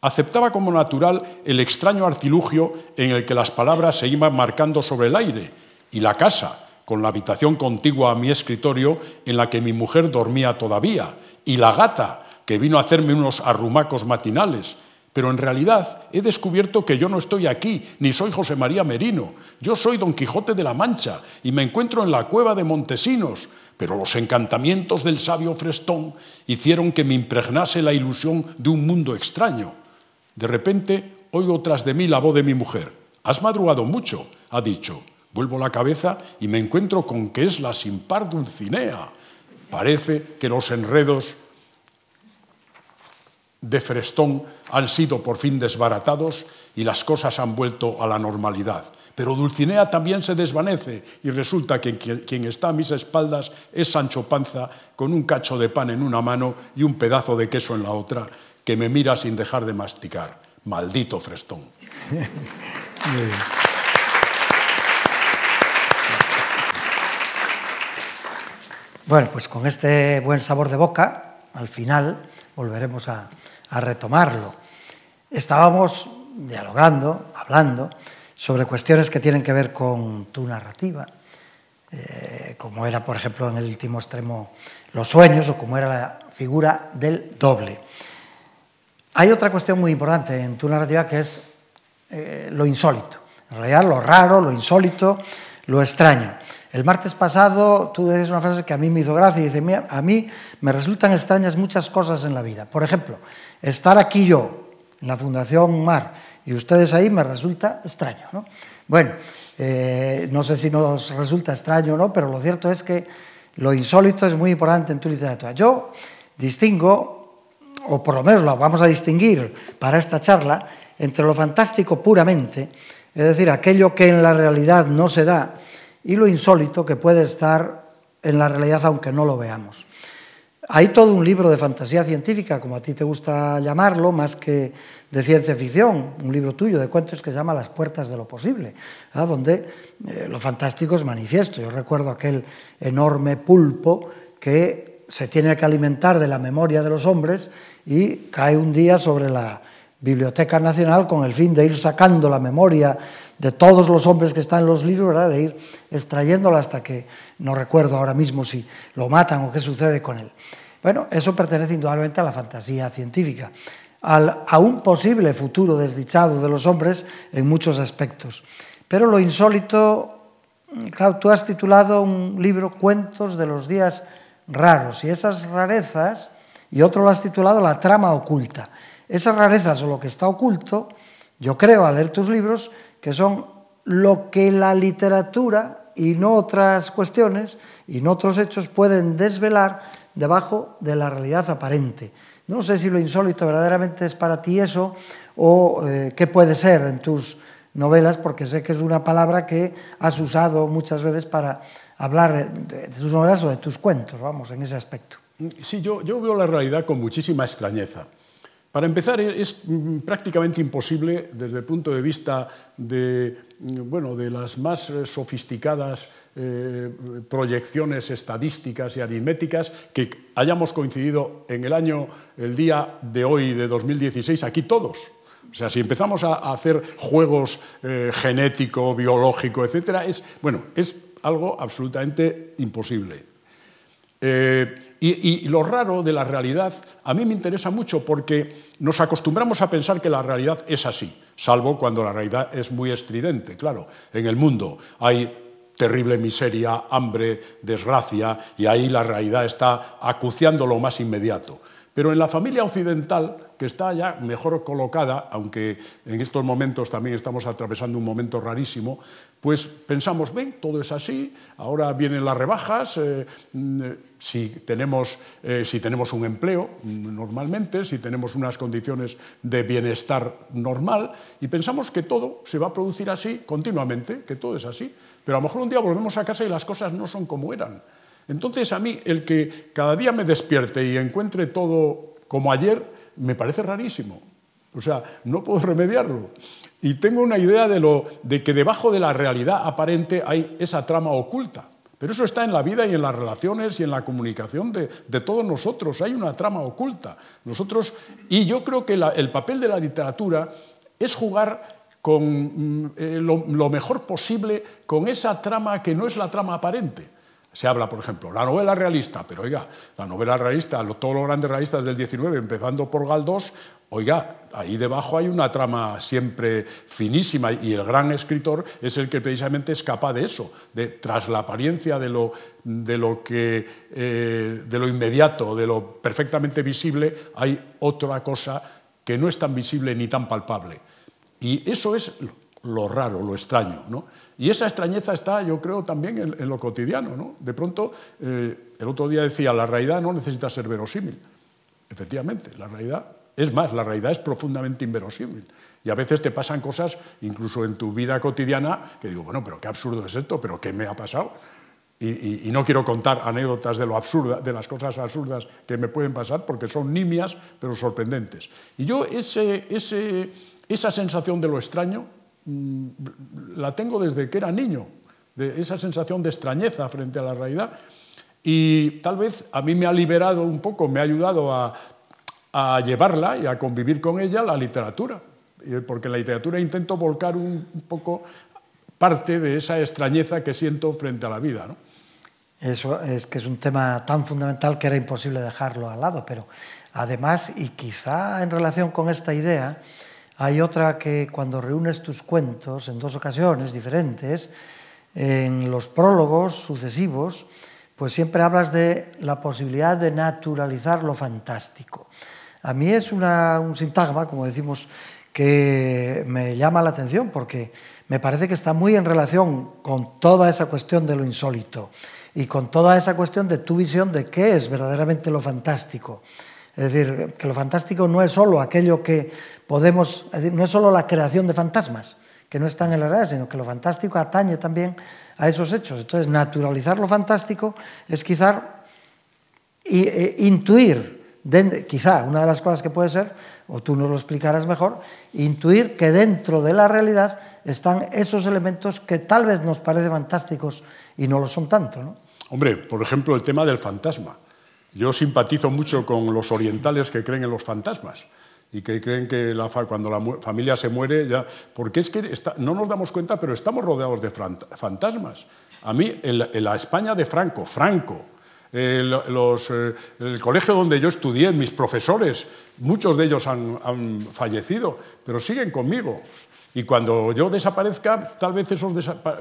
Aceptaba como natural el extraño artilugio en el que las palabras se iban marcando sobre el aire y la casa, con la habitación contigua a mi escritorio en la que mi mujer dormía todavía, y la gata, que vino a hacerme unos arrumacos matinales, pero en realidad he descubierto que yo no estoy aquí, ni soy José María Merino. Yo soy Don Quijote de la Mancha y me encuentro en la cueva de Montesinos, pero los encantamientos del sabio Frestón hicieron que me impregnase la ilusión de un mundo extraño. De repente oigo tras de mí la voz de mi mujer. Has madrugado mucho, ha dicho. Vuelvo la cabeza y me encuentro con que es la sin par Dulcinea. Parece que los enredos de Frestón han sido por fin desbaratados y las cosas han vuelto a la normalidad. Pero Dulcinea también se desvanece y resulta que quien está a mis espaldas es Sancho Panza con un cacho de pan en una mano y un pedazo de queso en la otra, que me mira sin dejar de masticar. Maldito Frestón. Bueno, pues con este buen sabor de boca, al final volveremos a, retomarlo. Estábamos dialogando, hablando sobre cuestiones que tienen que ver con tu narrativa, eh, como era, por ejemplo, en el último extremo los sueños o como era la figura del doble. Hay otra cuestión muy importante en tu narrativa que es eh, lo insólito, en realidad lo raro, lo insólito, lo extraño. El martes pasado tú decías una frase que a mí me hizo gracia y dice, a mí me resultan extrañas muchas cosas en la vida. Por ejemplo, estar aquí yo, en la Fundación Mar, y ustedes ahí me resulta extraño. ¿no? Bueno, eh, no sé si nos resulta extraño o no, pero lo cierto es que lo insólito es muy importante en tu literatura. Yo distingo, o por lo menos lo vamos a distinguir para esta charla, entre lo fantástico puramente, es decir, aquello que en la realidad no se da, y lo insólito que puede estar en la realidad aunque no lo veamos. Hay todo un libro de fantasía científica, como a ti te gusta llamarlo, más que de ciencia ficción, un libro tuyo de cuentos que se llama Las puertas de lo posible, donde eh, lo fantástico es manifiesto. Yo recuerdo aquel enorme pulpo que se tiene que alimentar de la memoria de los hombres y cae un día sobre la Biblioteca Nacional con el fin de ir sacando la memoria de todos los hombres que están en los libros, ¿verdad? de ir extrayéndola hasta que no recuerdo ahora mismo si lo matan o qué sucede con él. Bueno, eso pertenece indudablemente a la fantasía científica, al, a un posible futuro desdichado de los hombres en muchos aspectos. Pero lo insólito, claro, tú has titulado un libro Cuentos de los días raros y esas rarezas, y otro lo has titulado La trama oculta. Esas rarezas o lo que está oculto, yo creo al leer tus libros, que son lo que la literatura y no otras cuestiones y no otros hechos pueden desvelar debajo de la realidad aparente. No sé si lo insólito verdaderamente es para ti eso o eh, qué puede ser en tus novelas, porque sé que es una palabra que has usado muchas veces para hablar de, tus novelas o de tus cuentos, vamos, en ese aspecto. Sí, yo, yo veo la realidad con muchísima extrañeza. Para empezar, es prácticamente imposible desde el punto de vista de, bueno, de las más eh, sofisticadas eh, proyecciones estadísticas y aritméticas que hayamos coincidido en el año, el día de hoy, de 2016, aquí todos. O sea, si empezamos a, hacer juegos eh, genético, biológico, etcétera, es, bueno, es algo absolutamente imposible. Y, lo raro de la realidad a mí me interesa mucho porque nos acostumbramos a pensar que la realidad es así, salvo cuando la realidad es muy estridente. Claro, en el mundo hay terrible miseria, hambre, desgracia, y ahí la realidad está acuciando lo más inmediato. Pero en la familia occidental, que está ya mejor colocada, aunque en estos momentos también estamos atravesando un momento rarísimo, pues pensamos, ven, todo es así, ahora vienen las rebajas, eh, mm, si, tenemos, eh, si tenemos un empleo mm, normalmente, si tenemos unas condiciones de bienestar normal, y pensamos que todo se va a producir así continuamente, que todo es así, pero a lo mejor un día volvemos a casa y las cosas no son como eran. Entonces a mí el que cada día me despierte y encuentre todo como ayer, me parece rarísimo. O sea, no puedo remediarlo. Y tengo una idea de, lo, de que debajo de la realidad aparente hay esa trama oculta. Pero eso está en la vida y en las relaciones y en la comunicación de, todos nosotros. Hay una trama oculta. Nosotros, y yo creo que el papel de la literatura es jugar con mm, eh, lo mejor posible con esa trama que no es la trama aparente. Se habla, por ejemplo, la novela realista, pero oiga, la novela realista, todos los grandes realistas del 19, empezando por Galdós, oiga, ahí debajo hay una trama siempre finísima y el gran escritor es el que precisamente es capaz de eso, de tras la apariencia de lo, de lo, que, eh, de lo inmediato, de lo perfectamente visible, hay otra cosa que no es tan visible ni tan palpable. Y eso es lo raro, lo extraño. ¿no? Y esa extrañeza está, yo creo, también en, lo cotidiano. ¿no? De pronto, eh, el otro día decía, la realidad no necesita ser verosímil. Efectivamente, la realidad, es más, la realidad es profundamente inverosímil. Y a veces te pasan cosas, incluso en tu vida cotidiana, que digo, bueno, pero qué absurdo es esto, pero qué me ha pasado. Y, no quiero contar anécdotas de lo absurda, de las cosas absurdas que me pueden pasar, porque son nimias, pero sorprendentes. Y yo ese, esa sensación de lo extraño la tengo desde que era niño, de esa sensación de extrañeza frente a la realidad. Y tal vez a mí me ha liberado un poco, me ha ayudado a, llevarla y a convivir con ella la literatura, porque en la literatura intento volcar un, poco parte de esa extrañeza que siento frente a la vida. Eso es que es un tema tan fundamental que era imposible dejarlo al lado, pero además, y quizá en relación con esta idea, hay otra que cuando reúnes tus cuentos en dos ocasiones diferentes, en los prólogos sucesivos, pues siempre hablas de la posibilidad de naturalizar lo fantástico. A mí es un sintagma, como decimos, que me llama la atención porque me parece que está muy en relación con toda esa cuestión de lo insólito y con toda esa cuestión de tu visión de qué es verdaderamente lo fantástico. Es decir, que lo fantástico no es solo aquello que podemos, no es solo la creación de fantasmas, que no están en la realidad, sino que lo fantástico atañe también a esos hechos. Entonces, naturalizar lo fantástico es quizá eh, intuir, quizá una de las cosas que puede ser, o tú nos lo explicarás mejor, intuir que dentro de la realidad están esos elementos que tal vez nos parecen fantásticos y no lo son tanto. ¿no? Hombre, por ejemplo, el tema del fantasma. Yo simpatizo mucho con los orientales que creen en los fantasmas y que creen que cuando la familia se muere ya... Porque es que no nos damos cuenta, pero estamos rodeados de fantasmas. A mí, en la, España de Franco, Franco, eh, eh, el colegio donde yo estudié, mis profesores, muchos de ellos han, fallecido, pero siguen conmigo. Y cuando yo desaparezca, tal vez esos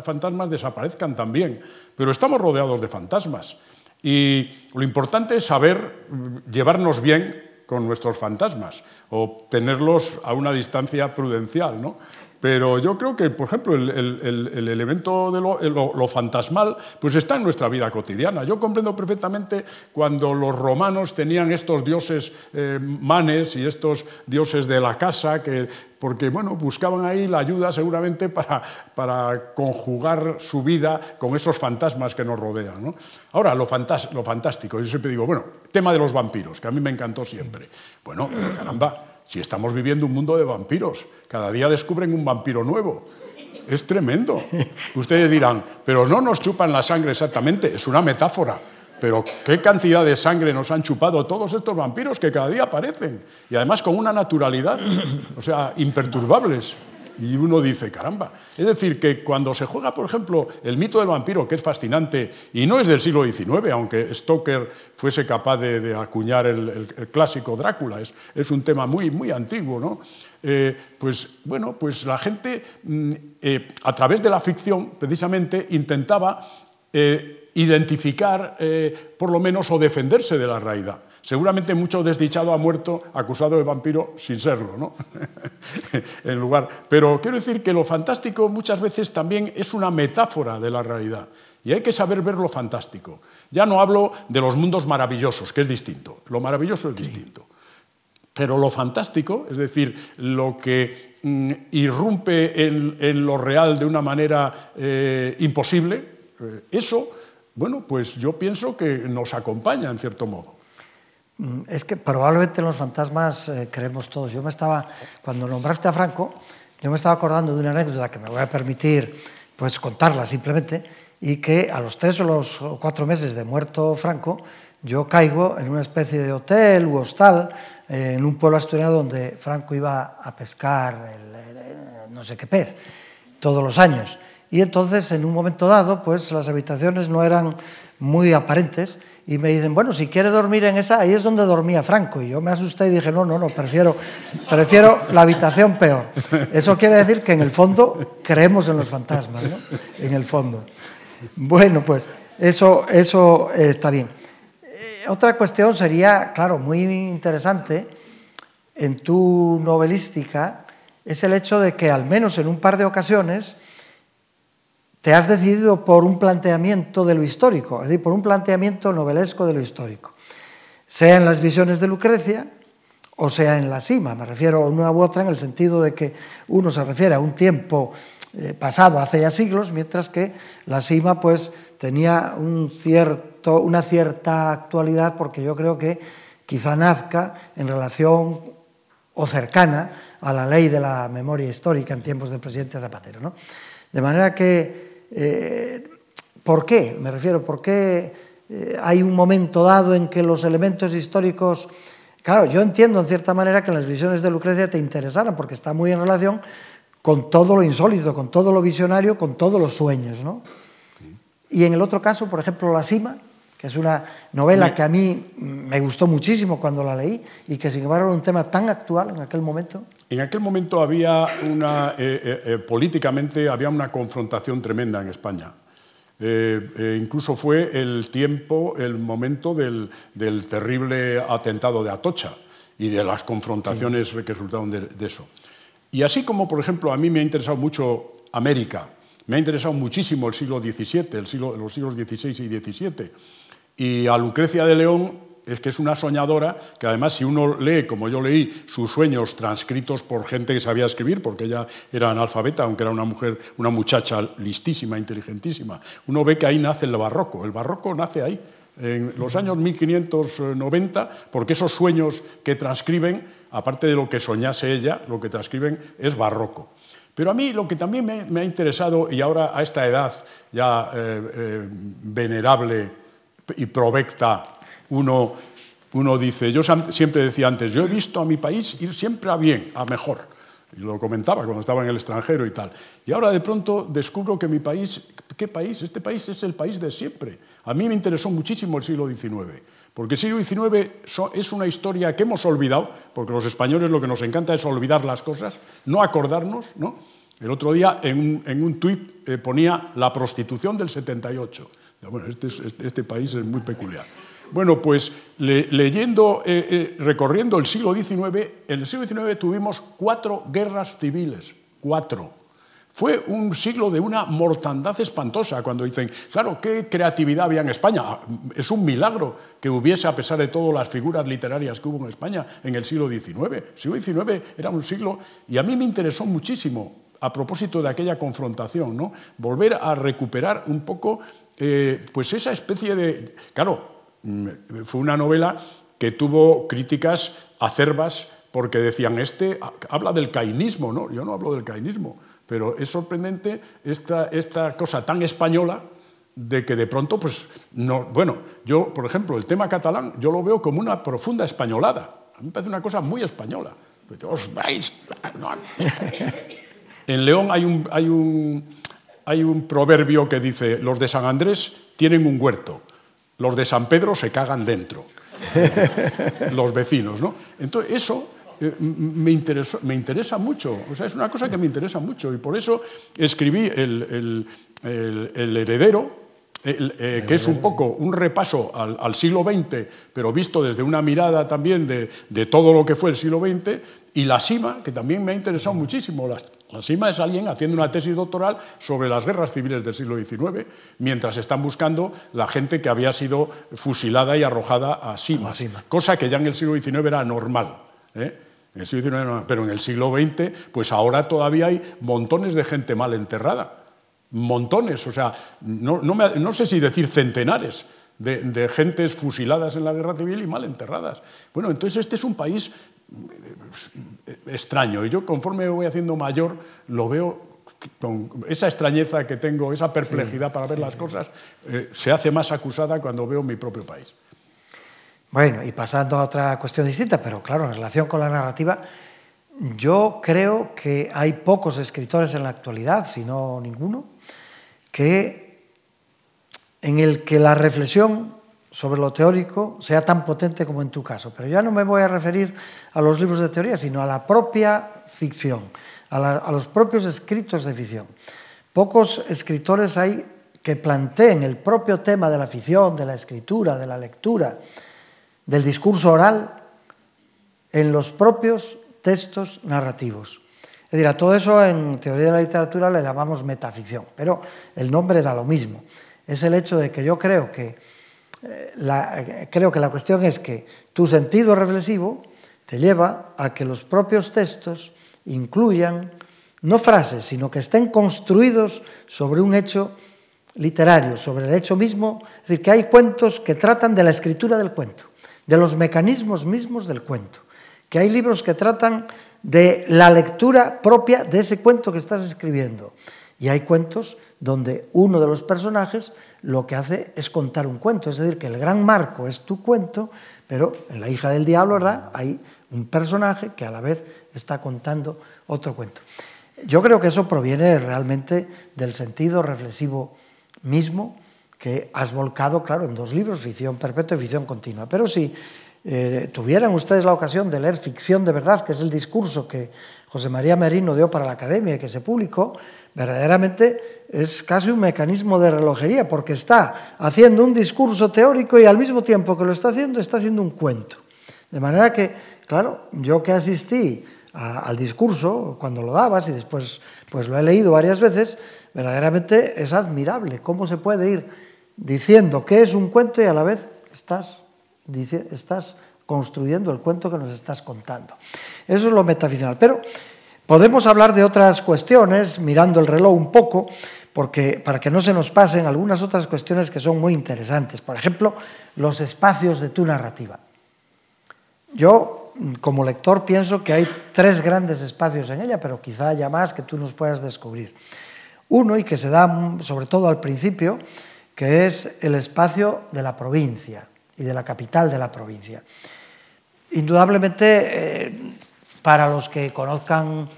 fantasmas desaparezcan también. Pero estamos rodeados de fantasmas. Y lo importante es saber llevarnos bien con nuestros fantasmas o tenerlos a una distancia prudencial. ¿no? Pero yo creo que, por ejemplo, el, elemento de lo, fantasmal pues está en nuestra vida cotidiana. Yo comprendo perfectamente cuando los romanos tenían estos dioses eh, manes y estos dioses de la casa, que, porque bueno, buscaban ahí la ayuda seguramente para, para conjugar su vida con esos fantasmas que nos rodean. Ahora, lo, lo fantástico, yo siempre digo, bueno, tema de los vampiros, que a mí me encantó siempre. Bueno, caramba si estamos viviendo un mundo de vampiros, cada día descubren un vampiro nuevo. Es tremendo. Ustedes dirán, pero no nos chupan la sangre exactamente, es una metáfora. Pero qué cantidad de sangre nos han chupado todos estos vampiros que cada día aparecen. Y además con una naturalidad, o sea, imperturbables. Y uno dice, caramba. Es decir, que cuando se juega, por ejemplo, el mito del vampiro, que es fascinante, y no es del siglo XIX, aunque Stoker fuese capaz de, acuñar el, clásico Drácula, es, es, un tema muy, muy antiguo, ¿no? Eh, pues bueno, pues la gente, mm, eh, a través de la ficción, precisamente, intentaba eh, identificar, por lo menos, o defenderse de la realidad. Seguramente mucho desdichado ha muerto acusado de vampiro sin serlo, ¿no? en lugar. Pero quiero decir que lo fantástico muchas veces también es una metáfora de la realidad. Y hay que saber ver lo fantástico. Ya no hablo de los mundos maravillosos, que es distinto. Lo maravilloso es distinto. Pero lo fantástico, es decir, lo que mm, irrumpe en, lo real de una manera eh, imposible, eh, eso, bueno, pues yo pienso que nos acompaña en cierto modo. Mm, es que probablemente los fantasmas eh, creemos todos. Yo me estaba, cuando nombraste a Franco, yo me estaba acordando de una anécdota que me voy a permitir pues contarla simplemente, y que a los tres o los cuatro meses de muerto Franco, yo caigo en una especie de hotel u hostal eh, en un pueblo asturiano donde Franco iba a pescar no sé qué pez todos los años. Y entonces, en un momento dado, pues las habitaciones no eran muy aparentes y me dicen, bueno, si quiere dormir en esa, ahí es donde dormía Franco. Y yo me asusté y dije, no, no, no, prefiero, prefiero la habitación peor. Eso quiere decir que en el fondo creemos en los fantasmas. En el fondo. Bueno, pues eso, eso está bien. Eh, otra cuestión sería, claro, muy interesante en tu novelística, es el hecho de que al menos en un par de ocasiones te has decidido por un planteamiento de lo histórico, es decir, por un planteamiento novelesco de lo histórico, sea en las visiones de Lucrecia o sea en la cima. Me refiero a una u otra en el sentido de que uno se refiere a un tiempo eh, pasado, hace ya siglos, mientras que la cima pues tenía un cierto, una cierta actualidad porque yo creo que quizá nazca en relación o cercana a la ley de la memoria histórica en tiempos del presidente Zapatero. ¿no? De manera que eh, ¿Por qué? Me refiero, ¿por qué eh, hay un momento dado en que los elementos históricos... Claro, yo entiendo en cierta manera que las visiones de Lucrecia te interesaran, porque está muy en relación con todo lo insólito, con todo lo visionario, con todos los sueños. ¿no? Y en el otro caso, por ejemplo, La Cima, que es una novela que a mí me gustó muchísimo cuando la leí y que sin embargo era un tema tan actual en aquel momento. En aquel momento había una, eh, eh, eh, políticamente había una confrontación tremenda en España. incluso fue el tiempo, el momento del, terrible atentado de Atocha y de las confrontaciones que resultaron de, eso. Y así como, por ejemplo, a mí me ha interesado mucho América, me ha interesado muchísimo el siglo XVII, el siglo, los siglos XVI y XVII, y a Lucrecia de León es que es una soñadora, que además si uno lee, como yo leí, sus sueños transcritos por gente que sabía escribir, porque ella era analfabeta, aunque era una mujer, una muchacha listísima, inteligentísima, uno ve que ahí nace el barroco. El barroco nace ahí, en los años 1590, porque esos sueños que transcriben, aparte de lo que soñase ella, lo que transcriben es barroco. Pero a mí lo que también me, ha interesado, y ahora a esta edad ya eh, eh, venerable y provecta, uno, uno dice, yo siempre decía antes, yo he visto a mi país ir siempre a bien, a mejor. Y lo comentaba cuando estaba en el extranjero y tal. Y ahora de pronto descubro que mi país, ¿qué país? Este país es el país de siempre. A mí me interesó muchísimo el siglo XIX, porque el siglo XIX es una historia que hemos olvidado, porque los españoles lo que nos encanta es olvidar las cosas, no acordarnos, ¿no? El otro día en un, tuit eh, ponía la prostitución del 78. Bueno, este, este, este país es muy peculiar. Bueno, pues leyendo, eh, eh, recorriendo el siglo XIX, en el siglo XIX tuvimos cuatro guerras civiles, cuatro. Fue un siglo de una mortandad espantosa cuando dicen, claro, qué creatividad había en España. Es un milagro que hubiese, a pesar de todo, las figuras literarias que hubo en España en el siglo XIX. El siglo XIX era un siglo, y a mí me interesó muchísimo, a propósito de aquella confrontación, ¿no? volver a recuperar un poco eh, pues esa especie de... Claro, Mm, fue una novela que tuvo críticas acervas porque decían, este habla del cainismo, ¿no? Yo no hablo del cainismo, pero es sorprendente esta, esta cosa tan española de que de pronto, pues, no, bueno, yo, por ejemplo, el tema catalán, yo lo veo como una profunda españolada. A mí me parece una cosa muy española. Os vais. En León hay un, hay, un, hay un proverbio que dice, los de San Andrés tienen un huerto, los de San Pedro se cagan dentro, los vecinos, ¿no? Entonces, eso eh, me, me, interesa mucho, o sea, es una cosa que me interesa mucho y por eso escribí El, heredero, eh, que es un poco un repaso al, siglo XX, pero visto desde una mirada también de, de, todo lo que fue el siglo XX, y La Sima, que también me ha interesado muchísimo, las, la CIMA es alguien haciendo una tesis doctoral sobre las guerras civiles del siglo XIX, mientras están buscando la gente que había sido fusilada y arrojada a Sima, cosa que ya en el siglo XIX era normal. ¿eh? pero en el siglo XX, pues ahora todavía hay montones de gente mal enterrada. Montones, o sea, no, sé si decir centenares de, de, gentes fusiladas en la guerra civil y mal enterradas. Bueno, entonces este es un país extraño. Y yo conforme voy haciendo mayor, lo veo con esa extrañeza que tengo, esa perplejidad para ver las cosas, eh, se hace más acusada cuando veo mi propio país. Bueno, y pasando a otra cuestión distinta, pero claro, en relación con la narrativa, yo creo que hay pocos escritores en la actualidad, si no ninguno, que en el que la reflexión sobre lo teórico sea tan potente como en tu caso. Pero ya no me voy a referir a los libros de teoría, sino a la propia ficción, a, los propios escritos de ficción. Pocos escritores hay que planteen el propio tema de la ficción, de la escritura, de la lectura, del discurso oral, en los propios textos narrativos. Es decir, a todo eso en teoría de la literatura le llamamos metaficción, pero el nombre da lo mismo. Es el hecho de que yo creo que creo que la cuestión es que tu sentido reflexivo te lleva a que los propios textos incluyan no frases, sino que estén construidos sobre un hecho literario, sobre el hecho mismo, es decir, que hay cuentos que tratan de la escritura del cuento, de los mecanismos mismos del cuento, que hay libros que tratan de la lectura propia de ese cuento que estás escribiendo, y hay cuentos donde uno de los personajes lo que hace es contar un cuento, es decir, que el gran marco es tu cuento, pero en La hija del diablo, ¿verdad? Hay un personaje que a la vez está contando otro cuento. Yo creo que eso proviene realmente del sentido reflexivo mismo que has volcado, claro, en dos libros, Ficción Perpetua y Ficción Continua. Pero si eh, tuvieran ustedes la ocasión de leer Ficción de Verdad, que es el discurso que José María Merino dio para la Academia y que se publicó, verdaderamente es casi un mecanismo de relojería, porque está haciendo un discurso teórico y al mismo tiempo que lo está haciendo, está haciendo un cuento. De manera que, claro, yo que asistí al discurso cuando lo dabas y después pues lo he leído varias veces, verdaderamente es admirable cómo se puede ir diciendo que es un cuento y a la vez estás, estás construyendo el cuento que nos estás contando. Eso es lo metaficcional. Pero Podemos hablar de otras cuestiones, mirando el reloj un poco, porque para que no se nos pasen algunas otras cuestiones que son muy interesantes. Por ejemplo, los espacios de tu narrativa. Yo, como lector, pienso que hay tres grandes espacios en ella, pero quizá haya más que tú nos puedas descubrir. Uno, y que se da sobre todo al principio, que es el espacio de la provincia y de la capital de la provincia. Indudablemente, eh, para los que conozcan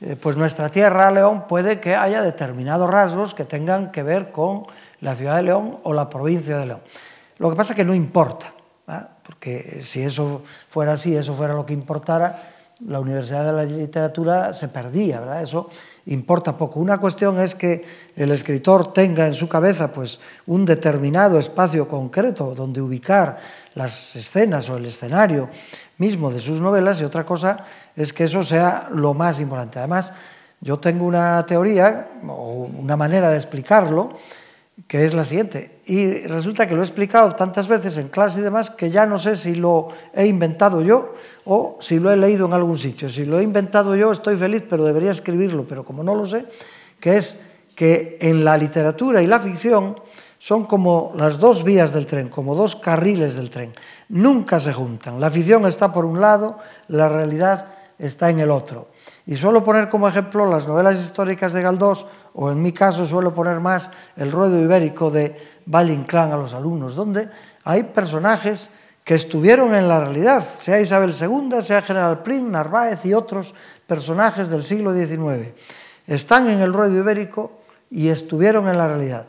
eh, pues nuestra tierra, León, puede que haya determinados rasgos que tengan que ver con la ciudad de León o la provincia de León. Lo que pasa es que no importa, porque si eso fuera así, eso fuera lo que importara, la Universidad de la Literatura se perdía, ¿verdad? Eso importa poco. Una cuestión es que el escritor tenga en su cabeza pues, un determinado espacio concreto donde ubicar las escenas o el escenario mismo de sus novelas y otra cosa es que eso sea lo más importante. Además, yo tengo una teoría o una manera de explicarlo que es la siguiente. Y resulta que lo he explicado tantas veces en clase y demás que ya no sé si lo he inventado yo o si lo he leído en algún sitio. Si lo he inventado yo estoy feliz, pero debería escribirlo, pero como no lo sé, que es que en la literatura y la ficción son como las dos vías del tren, como dos carriles del tren. Nunca se juntan. La ficción está por un lado, la realidad está en el otro. Y suelo poner como ejemplo las novelas históricas de Galdós, o en mi caso suelo poner más el ruedo ibérico de Valle Inclán a los alumnos, donde hay personajes que estuvieron en la realidad, sea Isabel II, sea General Prim, Narváez y otros personajes del siglo XIX. Están en el ruedo ibérico y estuvieron en la realidad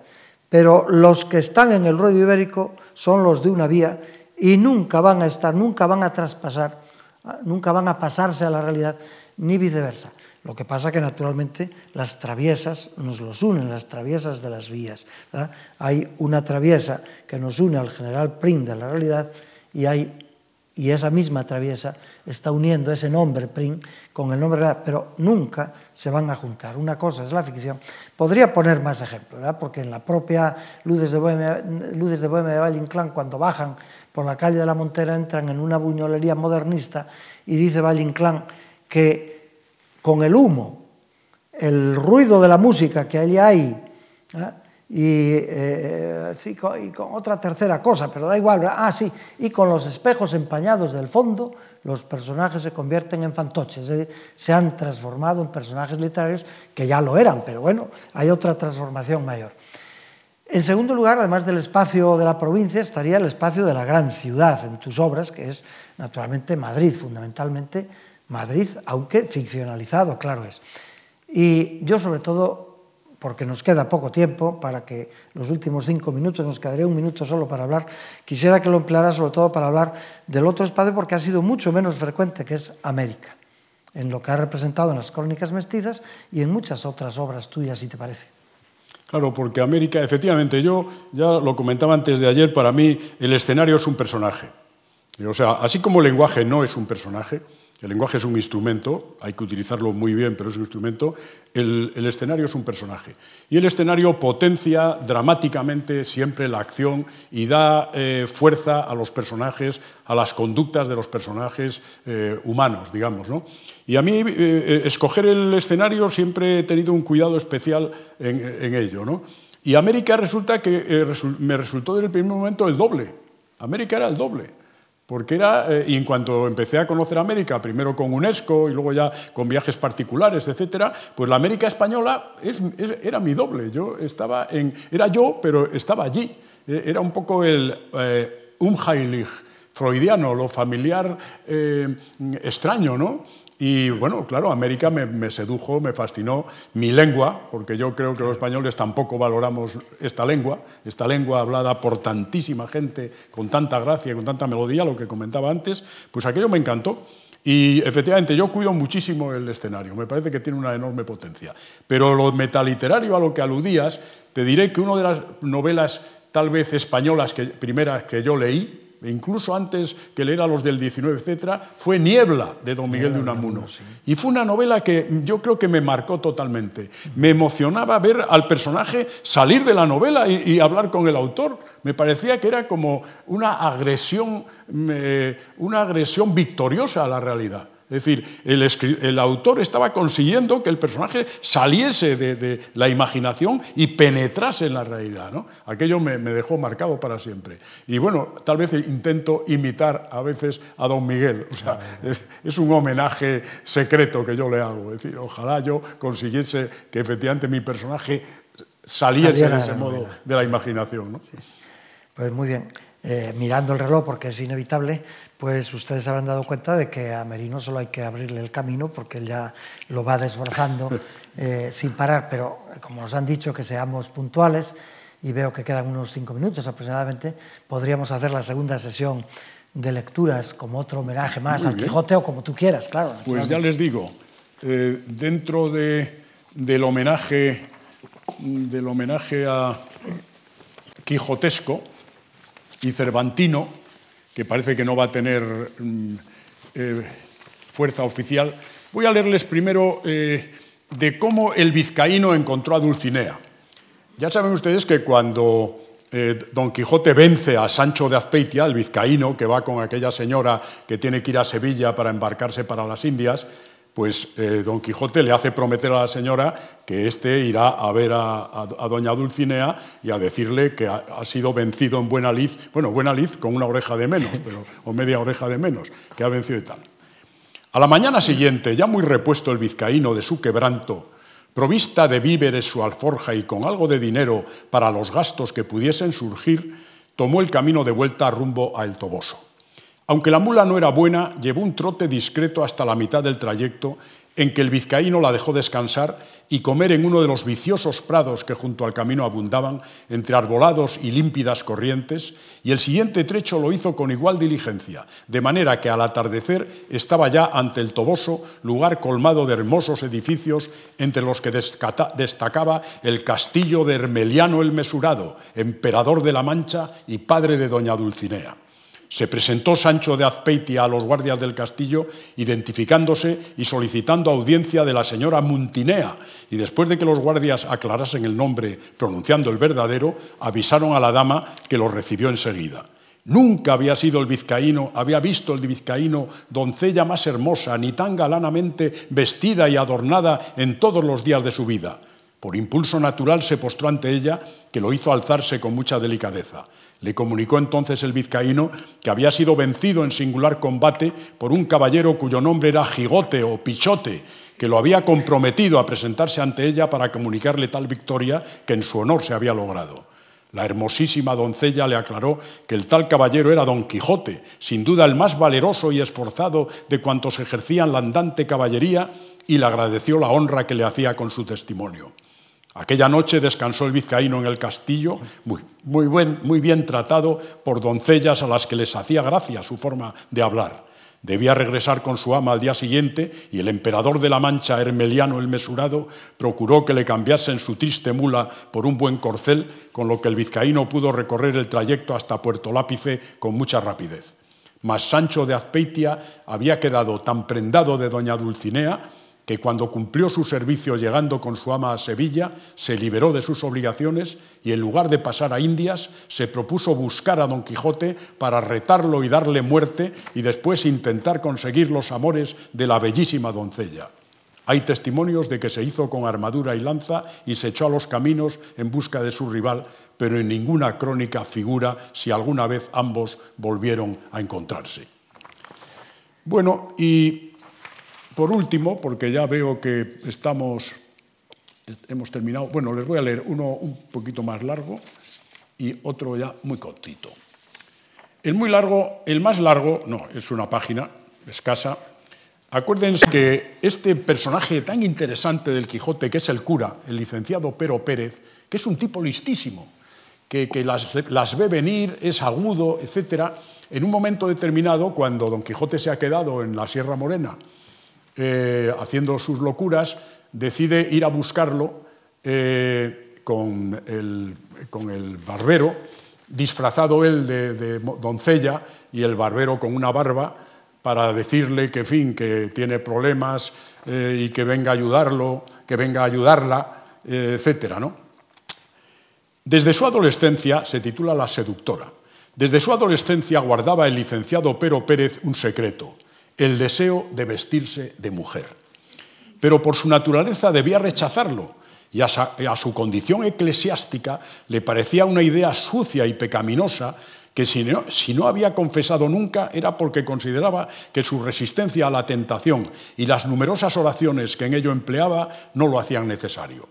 pero los que están en el ruedo ibérico son los de una vía y nunca van a estar, nunca van a traspasar, nunca van a pasarse a la realidad, ni viceversa. Lo que pasa que naturalmente las traviesas nos los unen, las traviesas de las vías. Hay una traviesa que nos une al general Prim de la realidad y hay y esa misma traviesa está uniendo ese nombre Prim con el nombre real, pero nunca se van a juntar. Una cosa es la ficción. Podría poner más ejemplos, ¿verdad? porque en la propia Ludes de Bohemia, Ludes de, Bohemia de Valle Inclán, cuando bajan por la calle de la Montera, entran en una buñolería modernista y dice Valle Inclán que con el humo, el ruido de la música que allí hay, y, eh, y, con, otra tercera cosa, pero da igual. Ah, sí, y con los espejos empañados del fondo, los personajes se convierten en fantoches, se han transformado en personajes literarios que ya lo eran, pero bueno, hay otra transformación mayor. En segundo lugar, además del espacio de la provincia, estaría el espacio de la gran ciudad en tus obras, que es naturalmente Madrid, fundamentalmente Madrid, aunque ficcionalizado, claro es. Y yo sobre todo porque nos queda poco tiempo para que los últimos cinco minutos, nos quedaría un minuto solo para hablar, quisiera que lo empleara sobre todo para hablar del otro espacio porque ha sido mucho menos frecuente, que es América, en lo que ha representado en las crónicas mestizas y en muchas otras obras tuyas, si te parece. Claro, porque América, efectivamente, yo ya lo comentaba antes de ayer, para mí el escenario es un personaje. O sea, así como el lenguaje no es un personaje, el lenguaje es un instrumento, hay que utilizarlo muy bien, pero es un instrumento. El, escenario es un personaje. Y el escenario potencia dramáticamente siempre la acción y da eh, fuerza a los personajes, a las conductas de los personajes eh, humanos, digamos. ¿no? Y a mí eh, escoger el escenario siempre he tenido un cuidado especial en, ello. ¿no? Y América resulta que me resultó desde el primer momento el doble. América era el doble porque era, eh, y en cuanto empecé a conocer América, primero con UNESCO y luego ya con viajes particulares, etcétera, pues la América española era mi doble. Yo estaba en, era yo, pero estaba allí. Eh, era un poco el eh, Umheilig freudiano, lo familiar extraño, ¿no? Y bueno, claro, América me, sedujo, me fascinó mi lengua, porque yo creo que los españoles tampoco valoramos esta lengua, esta lengua hablada por tantísima gente, con tanta gracia, con tanta melodía, lo que comentaba antes, pues aquello me encantó. Y efectivamente yo cuido muchísimo el escenario, me parece que tiene una enorme potencia. Pero lo metaliterario a lo que aludías, te diré que una de las novelas tal vez españolas que, primeras que yo leí, incluso antes que leer a los del 19, etcétera, fue Niebla de don Miguel de Unamuno. Y fue una novela que yo creo que me marcó totalmente. Me emocionaba ver al personaje salir de la novela y, hablar con el autor. Me parecía que era como una agresión, una agresión victoriosa a la realidad. Es decir, el, autor estaba consiguiendo que el personaje saliese de, la imaginación y penetrase en la realidad. ¿no? Aquello me, dejó marcado para siempre. Y bueno, tal vez intento imitar a veces a don Miguel. O sea, es, un homenaje secreto que yo le hago. Es decir, ojalá yo consiguiese que efectivamente mi personaje saliese de ese modo de la imaginación. ¿no? Pues muy bien. Eh, mirando el reloj, porque es inevitable, pues ustedes habrán dado cuenta de que a Merino solo hay que abrirle el camino porque él ya lo va desbrozando eh, sin parar. Pero como nos han dicho que seamos puntuales y veo que quedan unos cinco minutos aproximadamente, podríamos hacer la segunda sesión de lecturas como otro homenaje más al Quijote o como tú quieras, claro. Pues ya les digo, eh, dentro del homenaje del homenaje a quijotesco y cervantino, que parece que no va a tener mm, eh, fuerza oficial, voy a leerles primero eh, de cómo el vizcaíno encontró a Dulcinea. Ya saben ustedes que cuando eh, Don Quijote vence a Sancho de Azpeitia, el vizcaíno, que va con aquella señora que tiene que ir a Sevilla para embarcarse para las Indias, pues eh, don Quijote le hace prometer a la señora que éste irá a ver a, doña Dulcinea y a decirle que ha, sido vencido en buena lid, bueno, buena lid con una oreja de menos, o media oreja de menos, que ha vencido y tal. A la mañana siguiente, ya muy repuesto el vizcaíno de su quebranto, provista de víveres su alforja y con algo de dinero para los gastos que pudiesen surgir, tomó el camino de vuelta rumbo a El Toboso. Aunque la mula no era buena, llevó un trote discreto hasta la mitad del trayecto, en que el vizcaíno la dejó descansar y comer en uno de los viciosos prados que junto al camino abundaban, entre arbolados y límpidas corrientes, y el siguiente trecho lo hizo con igual diligencia, de manera que al atardecer estaba ya ante el Toboso, lugar colmado de hermosos edificios, entre los que destacaba el castillo de Hermeliano el Mesurado, emperador de la Mancha y padre de doña Dulcinea. Se presentó Sancho de Azpeitia a los guardias del castillo, identificándose y solicitando audiencia de la señora Muntinea, y después de que los guardias aclarasen el nombre pronunciando el verdadero, avisaron a la dama que lo recibió enseguida. Nunca había sido el vizcaíno, había visto el vizcaíno doncella más hermosa, ni tan galanamente vestida y adornada en todos los días de su vida. Por impulso natural se postró ante ella, que lo hizo alzarse con mucha delicadeza. Le comunicó entonces el vizcaíno que había sido vencido en singular combate por un caballero cuyo nombre era Gigote o Pichote, que lo había comprometido a presentarse ante ella para comunicarle tal victoria que en su honor se había logrado. La hermosísima doncella le aclaró que el tal caballero era don Quijote, sin duda el más valeroso y esforzado de cuantos ejercían la andante caballería, y le agradeció la honra que le hacía con su testimonio. Aquella noche descansó el vizcaíno en el castillo, muy, muy, bien tratado por doncellas a las que les hacía gracia su forma de hablar. Debía regresar con su ama al día siguiente y el emperador de la Mancha, Hermeliano el Mesurado, procuró que le cambiasen su triste mula por un buen corcel, con lo que el vizcaíno pudo recorrer el trayecto hasta Puerto Lápice con mucha rapidez. Mas Sancho de Azpeitia había quedado tan prendado de doña Dulcinea que cuando cumplió su servicio llegando con su ama a Sevilla, se liberó de sus obligaciones y en lugar de pasar a Indias, se propuso buscar a Don Quijote para retarlo y darle muerte y después intentar conseguir los amores de la bellísima doncella. Hay testimonios de que se hizo con armadura y lanza y se echó a los caminos en busca de su rival, pero en ninguna crónica figura si alguna vez ambos volvieron a encontrarse. Bueno, y por último, porque ya veo que estamos, hemos terminado, bueno, les voy a leer uno un poquito más largo y otro ya muy cortito. El muy largo, el más largo, no, es una página escasa. Acuérdense que este personaje tan interesante del Quijote, que es el cura, el licenciado Pero Pérez, que es un tipo listísimo, que, las, las, ve venir, es agudo, etc., en un momento determinado, cuando Don Quijote se ha quedado en la Sierra Morena, eh, haciendo sus locuras, decide ir a buscarlo eh, con, el, barbero, disfrazado él de, doncella y el barbero con una barba, para decirle que, fin, que tiene problemas eh, y que venga a ayudarlo, que venga a ayudarla, etc. ¿no? Desde su adolescencia se titula La seductora. Desde su adolescencia guardaba el licenciado Pero Pérez un secreto el deseo de vestirse de mujer. Pero por su naturaleza debía rechazarlo y a, su condición eclesiástica le parecía una idea sucia y pecaminosa que si no, si no, había confesado nunca era porque consideraba que su resistencia a la tentación y las numerosas oraciones que en ello empleaba no lo hacían necesario.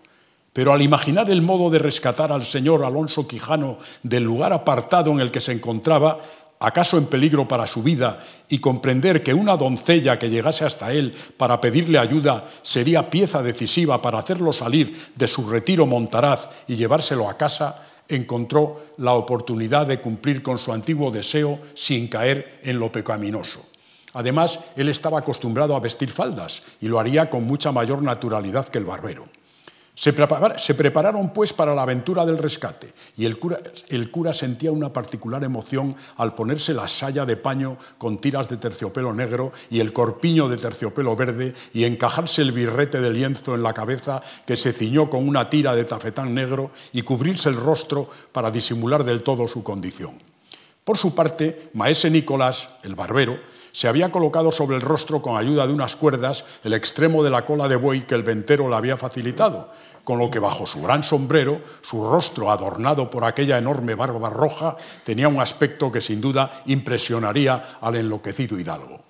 Pero al imaginar el modo de rescatar al señor Alonso Quijano del lugar apartado en el que se encontraba, acaso en peligro para su vida, y comprender que una doncella que llegase hasta él para pedirle ayuda sería pieza decisiva para hacerlo salir de su retiro montaraz y llevárselo a casa, encontró la oportunidad de cumplir con su antiguo deseo sin caer en lo pecaminoso. Además, él estaba acostumbrado a vestir faldas y lo haría con mucha mayor naturalidad que el barbero. Se, prepararon pues para la aventura del rescate y el cura, sentía una particular emoción al ponerse la saya de paño con tiras de terciopelo negro y el corpiño de terciopelo verde y encajarse el birrete de lienzo en la cabeza que se ciñó con una tira de tafetán negro y cubrirse el rostro para disimular del todo su condición. Por su parte, Maese Nicolás, el barbero, se había colocado sobre el rostro con ayuda de unas cuerdas el extremo de la cola de buey que el ventero le había facilitado, con lo que bajo su gran sombrero, su rostro adornado por aquella enorme barba roja, tenía un aspecto que sin duda impresionaría al enloquecido hidalgo.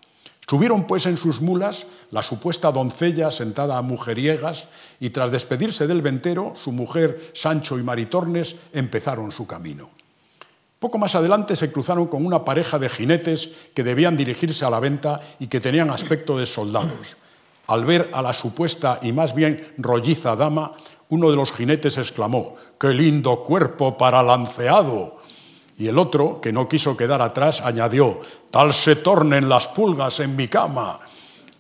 Subieron pues en sus mulas la supuesta doncella sentada a mujeriegas y tras despedirse del ventero, su mujer Sancho y Maritornes empezaron su camino. Poco más adelante se cruzaron con una pareja de jinetes que debían dirigirse a la venta y que tenían aspecto de soldados. Al ver a la supuesta y más bien rolliza dama, uno de los jinetes exclamó, ¡Qué lindo cuerpo para lanceado! Y el otro, que no quiso quedar atrás, añadió, Tal se tornen las pulgas en mi cama.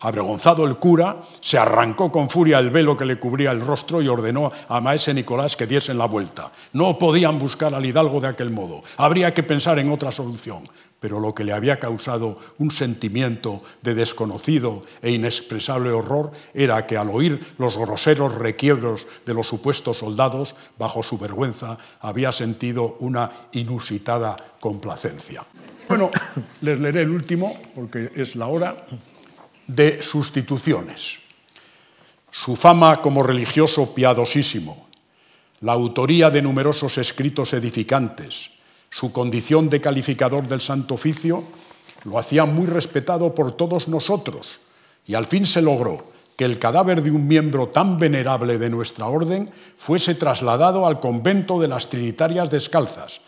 Avergonzado el cura, se arrancó con furia el velo que le cubría el rostro y ordenó a maese Nicolás que diesen la vuelta. No podían buscar al hidalgo de aquel modo. Habría que pensar en otra solución. Pero lo que le había causado un sentimiento de desconocido e inexpresable horror era que al oír los groseros requiebros de los supuestos soldados, bajo su vergüenza, había sentido una inusitada complacencia. Bueno, les leeré el último porque es la hora de sustituciones. Su fama como religioso piadosísimo, la autoría de numerosos escritos edificantes, su condición de calificador del Santo Oficio, lo hacía muy respetado por todos nosotros y al fin se logró que el cadáver de un miembro tan venerable de nuestra orden fuese trasladado al convento de las Trinitarias Descalzas,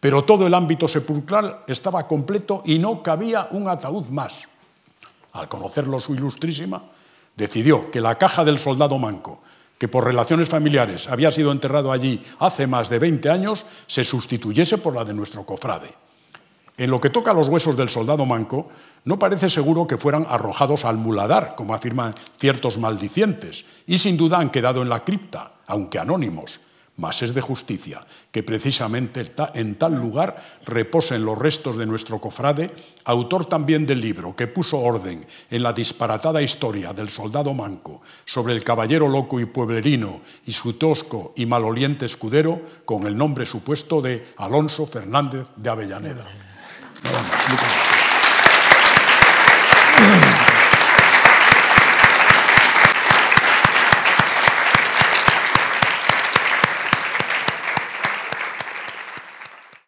pero todo el ámbito sepulcral estaba completo y no cabía un ataúd más. Al conocerlo su ilustrísima, decidió que la caja del soldado manco, que por relaciones familiares había sido enterrado allí hace más de 20 años, se sustituyese por la de nuestro cofrade. En lo que toca a los huesos del soldado manco, no parece seguro que fueran arrojados al muladar, como afirman ciertos maldicientes, y sin duda han quedado en la cripta, aunque anónimos, mas es de justicia que precisamente en tal lugar reposen los restos de nuestro cofrade, autor también del libro que puso orden en la disparatada historia del soldado manco sobre el caballero loco y pueblerino y su tosco y maloliente escudero con el nombre supuesto de Alonso Fernández de Avellaneda.